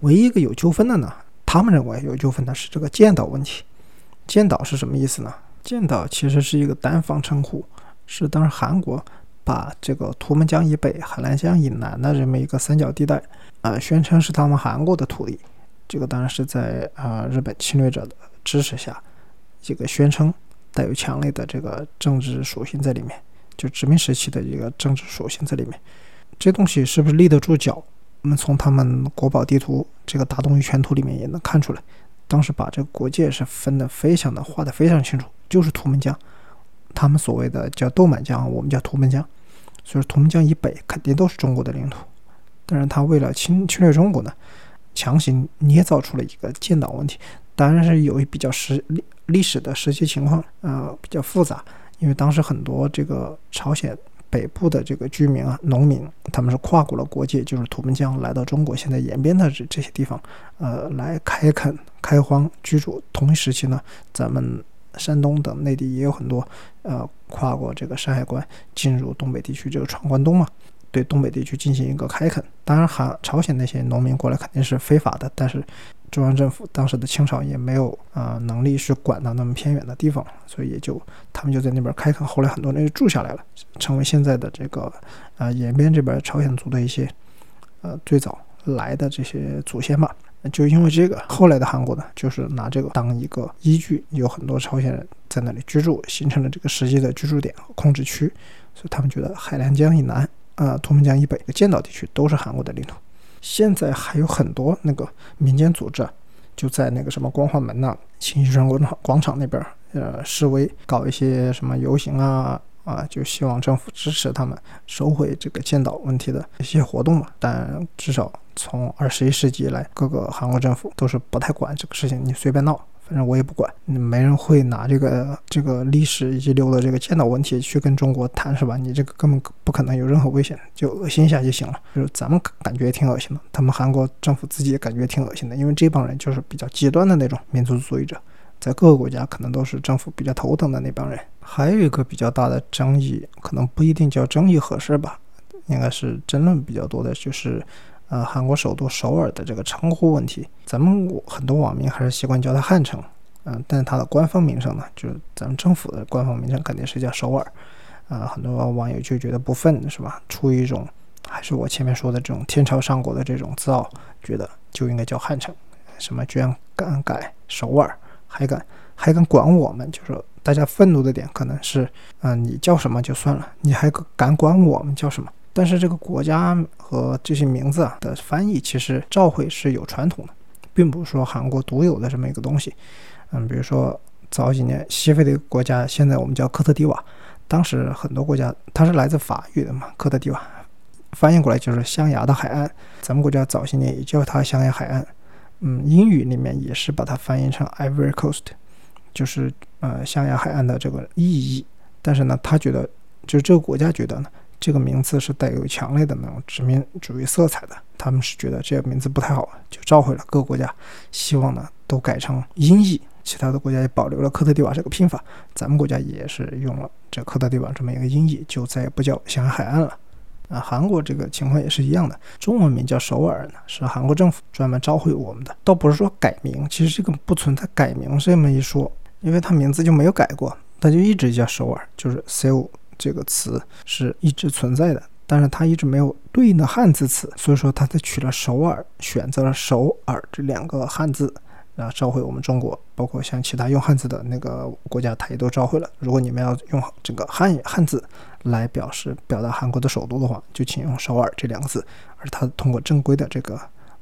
唯一一个有纠纷的呢，他们认为有纠纷的是这个建岛问题。建岛是什么意思呢？建岛其实是一个单方称呼。是当时韩国把这个图们江以北、海兰江以南的这么一个三角地带，呃，宣称是他们韩国的土地。这个当然是在啊日本侵略者的支持下，这个宣称带有强烈的这个政治属性在里面，就殖民时期的一个政治属性在里面。这东西是不是立得住脚？我们从他们国宝地图这个大东夷全图里面也能看出来，当时把这个国界是分得非常的画得非常清楚，就是图们江。他们所谓的叫豆满江，我们叫图们江，所以说图们江以北肯定都是中国的领土。但是他为了侵侵略中国呢，强行捏造出了一个建岛问题。当然是有比较实历历史的实际情况，呃，比较复杂。因为当时很多这个朝鲜北部的这个居民啊，农民，他们是跨过了国界，就是图们江来到中国现在延边的这这些地方，呃，来开垦开荒居住。同一时期呢，咱们。山东等内地也有很多，呃，跨过这个山海关进入东北地区，这个闯关东嘛，对东北地区进行一个开垦。当然，韩朝鲜那些农民过来肯定是非法的，但是中央政府当时的清朝也没有啊能力去管到那么偏远的地方，所以也就他们就在那边开垦。后来很多人就住下来了，成为现在的这个啊延边这边朝鲜族的一些呃最早来的这些祖先吧。就因为这个，后来的韩国呢，就是拿这个当一个依据，有很多朝鲜人在那里居住，形成了这个实际的居住点和控制区，所以他们觉得海南江以南，啊，图们江以北的建岛地区都是韩国的领土。现在还有很多那个民间组织，就在那个什么光化门呐、新西川广场广场那边，呃，示威，搞一些什么游行啊。啊，就希望政府支持他们收回这个建岛问题的一些活动嘛。但至少从二十一世纪以来，各个韩国政府都是不太管这个事情，你随便闹，反正我也不管，没人会拿这个这个历史遗留的这个剑道问题去跟中国谈，是吧？你这个根本不可能有任何危险，就恶心一下就行了。就是咱们感觉挺恶心的，他们韩国政府自己也感觉挺恶心的，因为这帮人就是比较极端的那种民族主义者，在各个国家可能都是政府比较头疼的那帮人。还有一个比较大的争议，可能不一定叫争议合适吧，应该是争论比较多的，就是。呃，韩国首都首尔的这个称呼问题，咱们很多网民还是习惯叫它汉城，嗯，但是它的官方名称呢，就是咱们政府的官方名称肯定是叫首尔，啊，很多网友就觉得不忿，是吧？出于一种还是我前面说的这种天朝上国的这种自傲，觉得就应该叫汉城，什么居然敢改首尔，还敢还敢管我们，就说大家愤怒的点可能是，嗯，你叫什么就算了，你还敢管我们叫什么？但是这个国家和这些名字啊的翻译，其实召会是有传统的，并不是说韩国独有的这么一个东西。嗯，比如说早几年西非的一个国家，现在我们叫科特迪瓦，当时很多国家它是来自法语的嘛，科特迪瓦翻译过来就是象牙的海岸。咱们国家早些年也叫它象牙海岸。嗯，英语里面也是把它翻译成 Ivory Coast，就是呃象牙海岸的这个意义。但是呢，他觉得就是这个国家觉得呢。这个名字是带有强烈的那种殖民主义色彩的，他们是觉得这个名字不太好，就召回了各个国家，希望呢都改成音译。其他的国家也保留了科特迪瓦这个拼法，咱们国家也是用了这科特迪瓦这么一个音译，就再也不叫象牙海岸了。啊，韩国这个情况也是一样的，中文名叫首尔呢，是韩国政府专门召回我们的，倒不是说改名，其实这个不存在改名这么一说，因为它名字就没有改过，它就一直叫首尔，就是 Seoul。这个词是一直存在的，但是它一直没有对应的汉字词，所以说它才取了首尔，选择了首尔这两个汉字，然后召回我们中国，包括像其他用汉字的那个国家，它也都召回了。如果你们要用这个汉汉字来表示表达韩国的首都的话，就请用首尔这两个字，而它通过正规的这个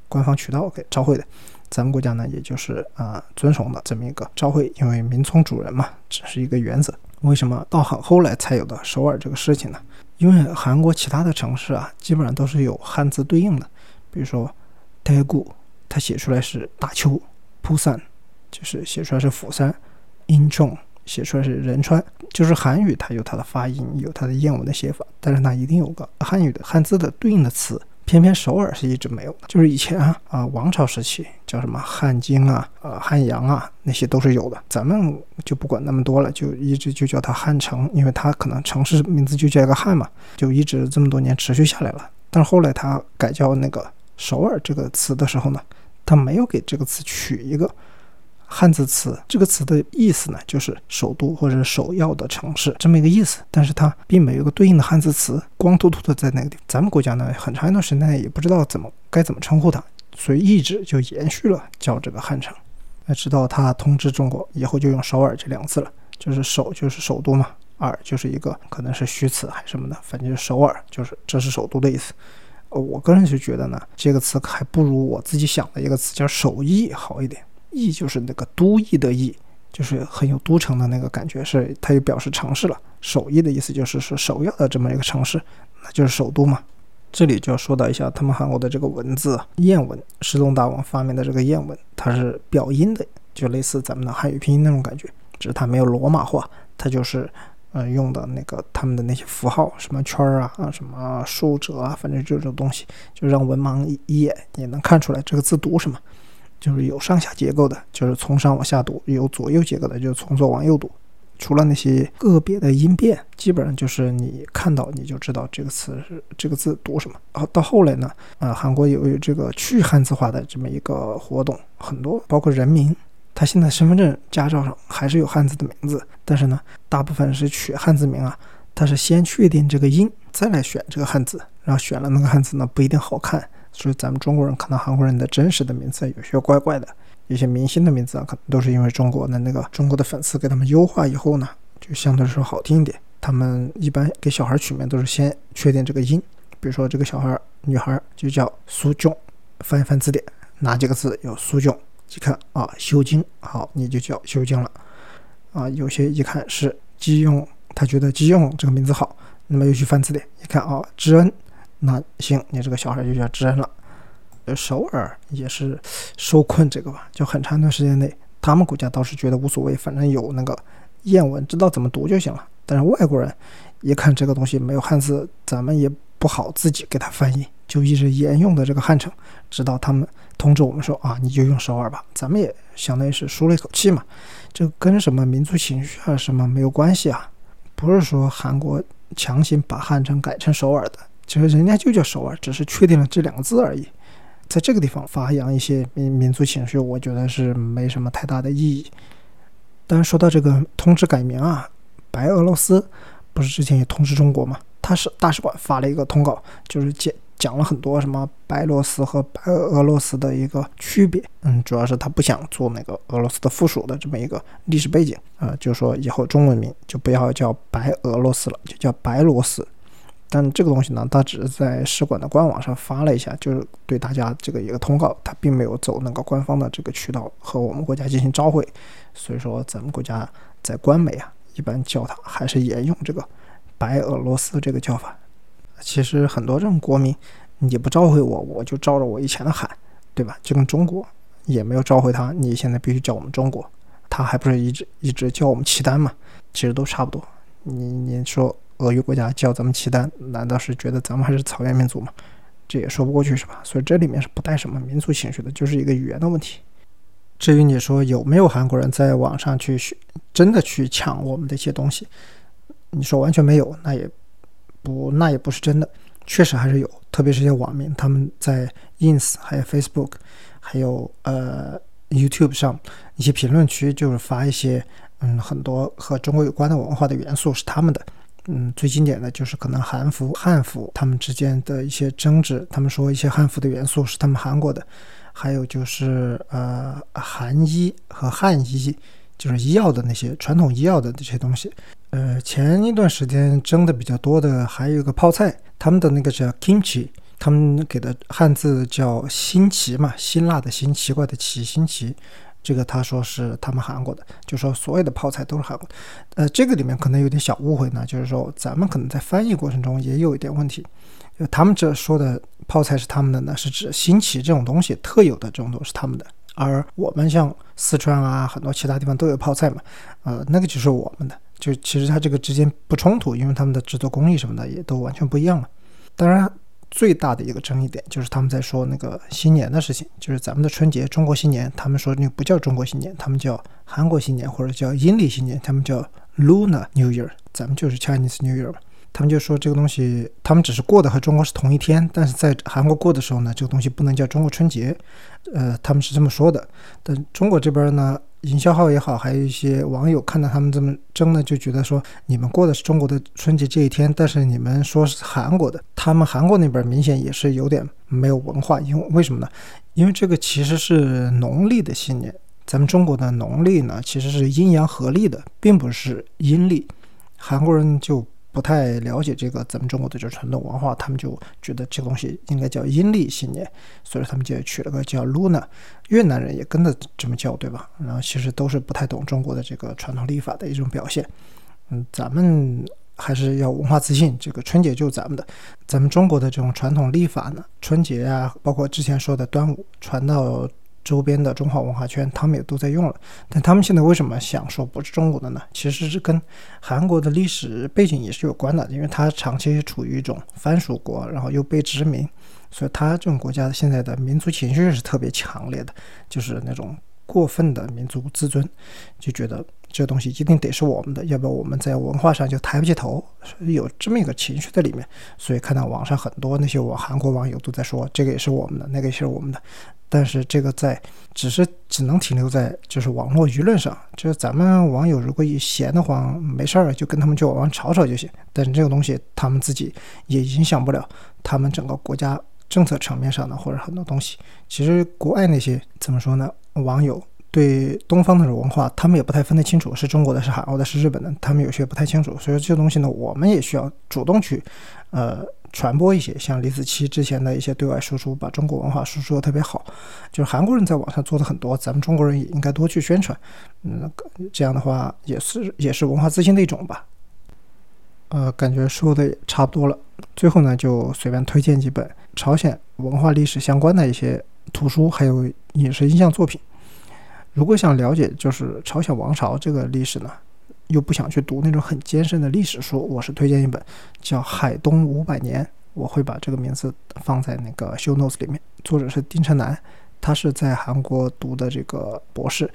官方渠道给召回的。咱们国家呢，也就是啊遵从的这么一个召回，因为民从主人嘛，只是一个原则。为什么到很后来才有的首尔这个事情呢？因为韩国其他的城市啊，基本上都是有汉字对应的，比如说太谷，它写出来是大邱；釜山就是写出来是釜山；英中写出来是仁川。就是韩语它有它的发音，有它的谚文的写法，但是它一定有个汉语的汉字的对应的词。偏偏首尔是一直没有的，就是以前啊啊王朝时期叫什么汉京啊、呃汉阳啊，那些都是有的。咱们就不管那么多了，就一直就叫它汉城，因为它可能城市名字就叫一个汉嘛，就一直这么多年持续下来了。但是后来它改叫那个首尔这个词的时候呢，它没有给这个词取一个。汉字词这个词的意思呢，就是首都或者首要的城市这么一个意思，但是它并没有一个对应的汉字词，光秃秃的在那个地。咱们国家呢，很长一段时间也不知道怎么该怎么称呼它，所以一直就延续了叫这个汉城。那直到他通知中国以后，就用首尔这两个字了，就是首就是首都嘛，尔就是一个可能是虚词还是什么的，反正首尔就是这是首都的意思。呃，我个人就觉得呢，这个词还不如我自己想的一个词叫首义好一点。邑就是那个都邑的邑，就是很有都城的那个感觉，是它也表示城市了。首邑的意思就是是首要的这么一个城市，那就是首都嘛。这里就要说到一下他们韩国的这个文字谚文，世宗大王发明的这个谚文，它是表音的，就类似咱们的汉语拼音那种感觉，只是它没有罗马化，它就是呃用的那个他们的那些符号，什么圈儿啊啊，什么竖折啊，反正这种东西，就让文盲一眼也能看出来这个字读什么。就是有上下结构的，就是从上往下读；有左右结构的，就是从左往右读。除了那些个别的音变，基本上就是你看到你就知道这个词是这个字读什么。然后到后来呢，呃，韩国有这个去汉字化的这么一个活动，很多包括人民，他现在身份证、驾照上还是有汉字的名字，但是呢，大部分是取汉字名啊，他是先确定这个音，再来选这个汉字，然后选了那个汉字呢，不一定好看。所以咱们中国人看到韩国人的真实的名字有些怪怪的，一些明星的名字啊，可能都是因为中国的那个中国的粉丝给他们优化以后呢，就相对来说好听一点。他们一般给小孩取名都是先确定这个音，比如说这个小孩女孩就叫苏炯，翻一翻字典，哪几个字有苏炯？一看啊，修晶，好，你就叫修晶了。啊，有些一看是基用，他觉得基用这个名字好，那么又去翻字典，一看啊，知恩。那行，你这个小孩就叫知恩了。呃，首尔也是受困这个吧，就很长一段时间内他们国家倒是觉得无所谓，反正有那个谚文，知道怎么读就行了。但是外国人一看这个东西没有汉字，咱们也不好自己给他翻译，就一直沿用的这个汉城，直到他们通知我们说啊，你就用首尔吧，咱们也相当于是舒了一口气嘛。这跟什么民族情绪啊什么没有关系啊，不是说韩国强行把汉城改成首尔的，其实人家就叫首尔，只是确定了这两个字而已。在这个地方发扬一些民民族情绪，我觉得是没什么太大的意义。当然，说到这个通知改名啊，白俄罗斯不是之前也通知中国吗？他是大使馆发了一个通告，就是讲讲了很多什么白罗斯和白俄罗斯的一个区别。嗯，主要是他不想做那个俄罗斯的附属的这么一个历史背景啊，就说以后中文名就不要叫白俄罗斯了，就叫白罗斯。但这个东西呢，他只是在使馆的官网上发了一下，就是对大家这个一个通告，他并没有走那个官方的这个渠道和我们国家进行召回，所以说咱们国家在官媒啊，一般叫他还是沿用这个白俄罗斯这个叫法。其实很多这种国民，你不召回我，我就照着我以前的喊，对吧？就跟中国也没有召回他，你现在必须叫我们中国，他还不是一直一直叫我们契丹嘛？其实都差不多。你你说。俄语国家叫咱们契丹，难道是觉得咱们还是草原民族吗？这也说不过去是吧？所以这里面是不带什么民族情绪的，就是一个语言的问题。至于你说有没有韩国人在网上去真的去抢我们的一些东西，你说完全没有，那也不那也不是真的，确实还是有，特别是些网民他们在 ins 还有 facebook 还有呃 youtube 上一些评论区，就是发一些嗯很多和中国有关的文化的元素是他们的。嗯，最经典的就是可能韩服、汉服他们之间的一些争执。他们说一些汉服的元素是他们韩国的，还有就是呃韩医和汉医，就是医药的那些传统医药的这些东西。呃，前一段时间争的比较多的还有一个泡菜，他们的那个叫 kimchi，他们给的汉字叫新奇嘛，辛辣的辛，奇怪的奇，新奇。这个他说是他们韩国的，就说所有的泡菜都是韩国。呃，这个里面可能有点小误会呢，就是说咱们可能在翻译过程中也有一点问题。就他们这说的泡菜是他们的呢，是指新奇这种东西特有的这种东西是他们的，而我们像四川啊很多其他地方都有泡菜嘛，呃，那个就是我们的。就其实它这个之间不冲突，因为他们的制作工艺什么的也都完全不一样嘛。当然。最大的一个争议点就是他们在说那个新年的事情，就是咱们的春节，中国新年，他们说那个不叫中国新年，他们叫韩国新年或者叫阴历新年，他们叫 Luna New Year，咱们就是 Chinese New Year。他们就说这个东西，他们只是过的和中国是同一天，但是在韩国过的时候呢，这个东西不能叫中国春节，呃，他们是这么说的。但中国这边呢？营销号也好，还有一些网友看到他们这么争呢，就觉得说你们过的是中国的春节这一天，但是你们说是韩国的，他们韩国那边明显也是有点没有文化，因为为什么呢？因为这个其实是农历的新年，咱们中国的农历呢其实是阴阳合历的，并不是阴历，韩国人就。不太了解这个咱们中国的这传统文化，他们就觉得这个东西应该叫阴历新年，所以他们就取了个叫 Luna。越南人也跟着这么叫，对吧？然后其实都是不太懂中国的这个传统历法的一种表现。嗯，咱们还是要文化自信，这个春节就是咱们的。咱们中国的这种传统历法呢，春节啊，包括之前说的端午，传到。周边的中华文化圈，他们也都在用了，但他们现在为什么想说不是中国的呢？其实是跟韩国的历史背景也是有关的，因为它长期处于一种藩属国，然后又被殖民，所以它这种国家现在的民族情绪是特别强烈的，就是那种过分的民族自尊，就觉得这东西一定得是我们的，要不然我们在文化上就抬不起头，有这么一个情绪在里面。所以看到网上很多那些我韩国网友都在说，这个也是我们的，那个也是我们的。但是这个在只是只能停留在就是网络舆论上，就是咱们网友如果一闲得慌没事儿就跟他们去网上吵吵就行。但是这个东西他们自己也影响不了他们整个国家政策层面上的或者很多东西。其实国外那些怎么说呢？网友对东方的文化他们也不太分得清楚，是中国的是韩国的是日本的，他们有些不太清楚。所以这个东西呢，我们也需要主动去呃。传播一些像李子柒之前的一些对外输出，把中国文化输出的特别好。就是韩国人在网上做的很多，咱们中国人也应该多去宣传。嗯，这样的话也是也是文化自信的一种吧。呃，感觉说的也差不多了，最后呢就随便推荐几本朝鲜文化历史相关的一些图书，还有影视音像作品。如果想了解就是朝鲜王朝这个历史呢，又不想去读那种很艰深的历史书，我是推荐一本叫《海东五百年》，我会把这个名字放在那个 show notes 里面。作者是丁成南，他是在韩国读的这个博士，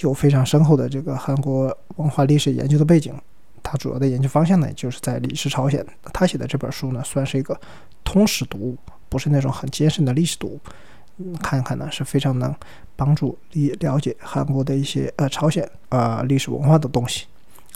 有非常深厚的这个韩国文化历史研究的背景。他主要的研究方向呢，就是在李氏朝鲜。他写的这本书呢，算是一个通史读物，不是那种很艰深的历史读物。看一看呢，是非常能帮助你了解韩国的一些呃朝鲜啊历史文化的东西。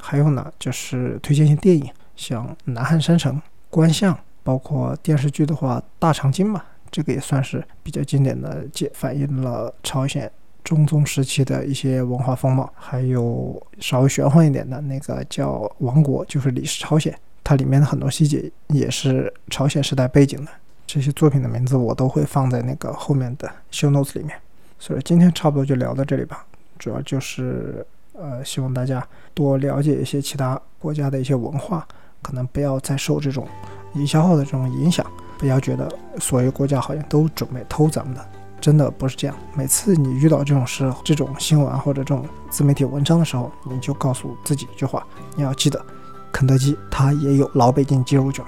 还有呢，就是推荐一些电影，像《南汉山城》《观象》，包括电视剧的话，《大长今》嘛，这个也算是比较经典的，介反映了朝鲜中宗时期的一些文化风貌。还有稍微玄幻一点的那个叫《王国》，就是李氏朝鲜，它里面的很多细节也是朝鲜时代背景的。这些作品的名字我都会放在那个后面的 show notes 里面，所以今天差不多就聊到这里吧。主要就是呃，希望大家多了解一些其他国家的一些文化，可能不要再受这种营销号的这种影响，不要觉得所有国家好像都准备偷咱们的，真的不是这样。每次你遇到这种事、这种新闻或者这种自媒体文章的时候，你就告诉自己一句话：你要记得，肯德基它也有老北京鸡肉卷。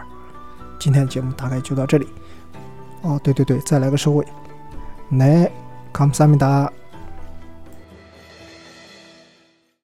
今天的节目大概就到这里。哦，对对对，再来个收尾。네감사합니다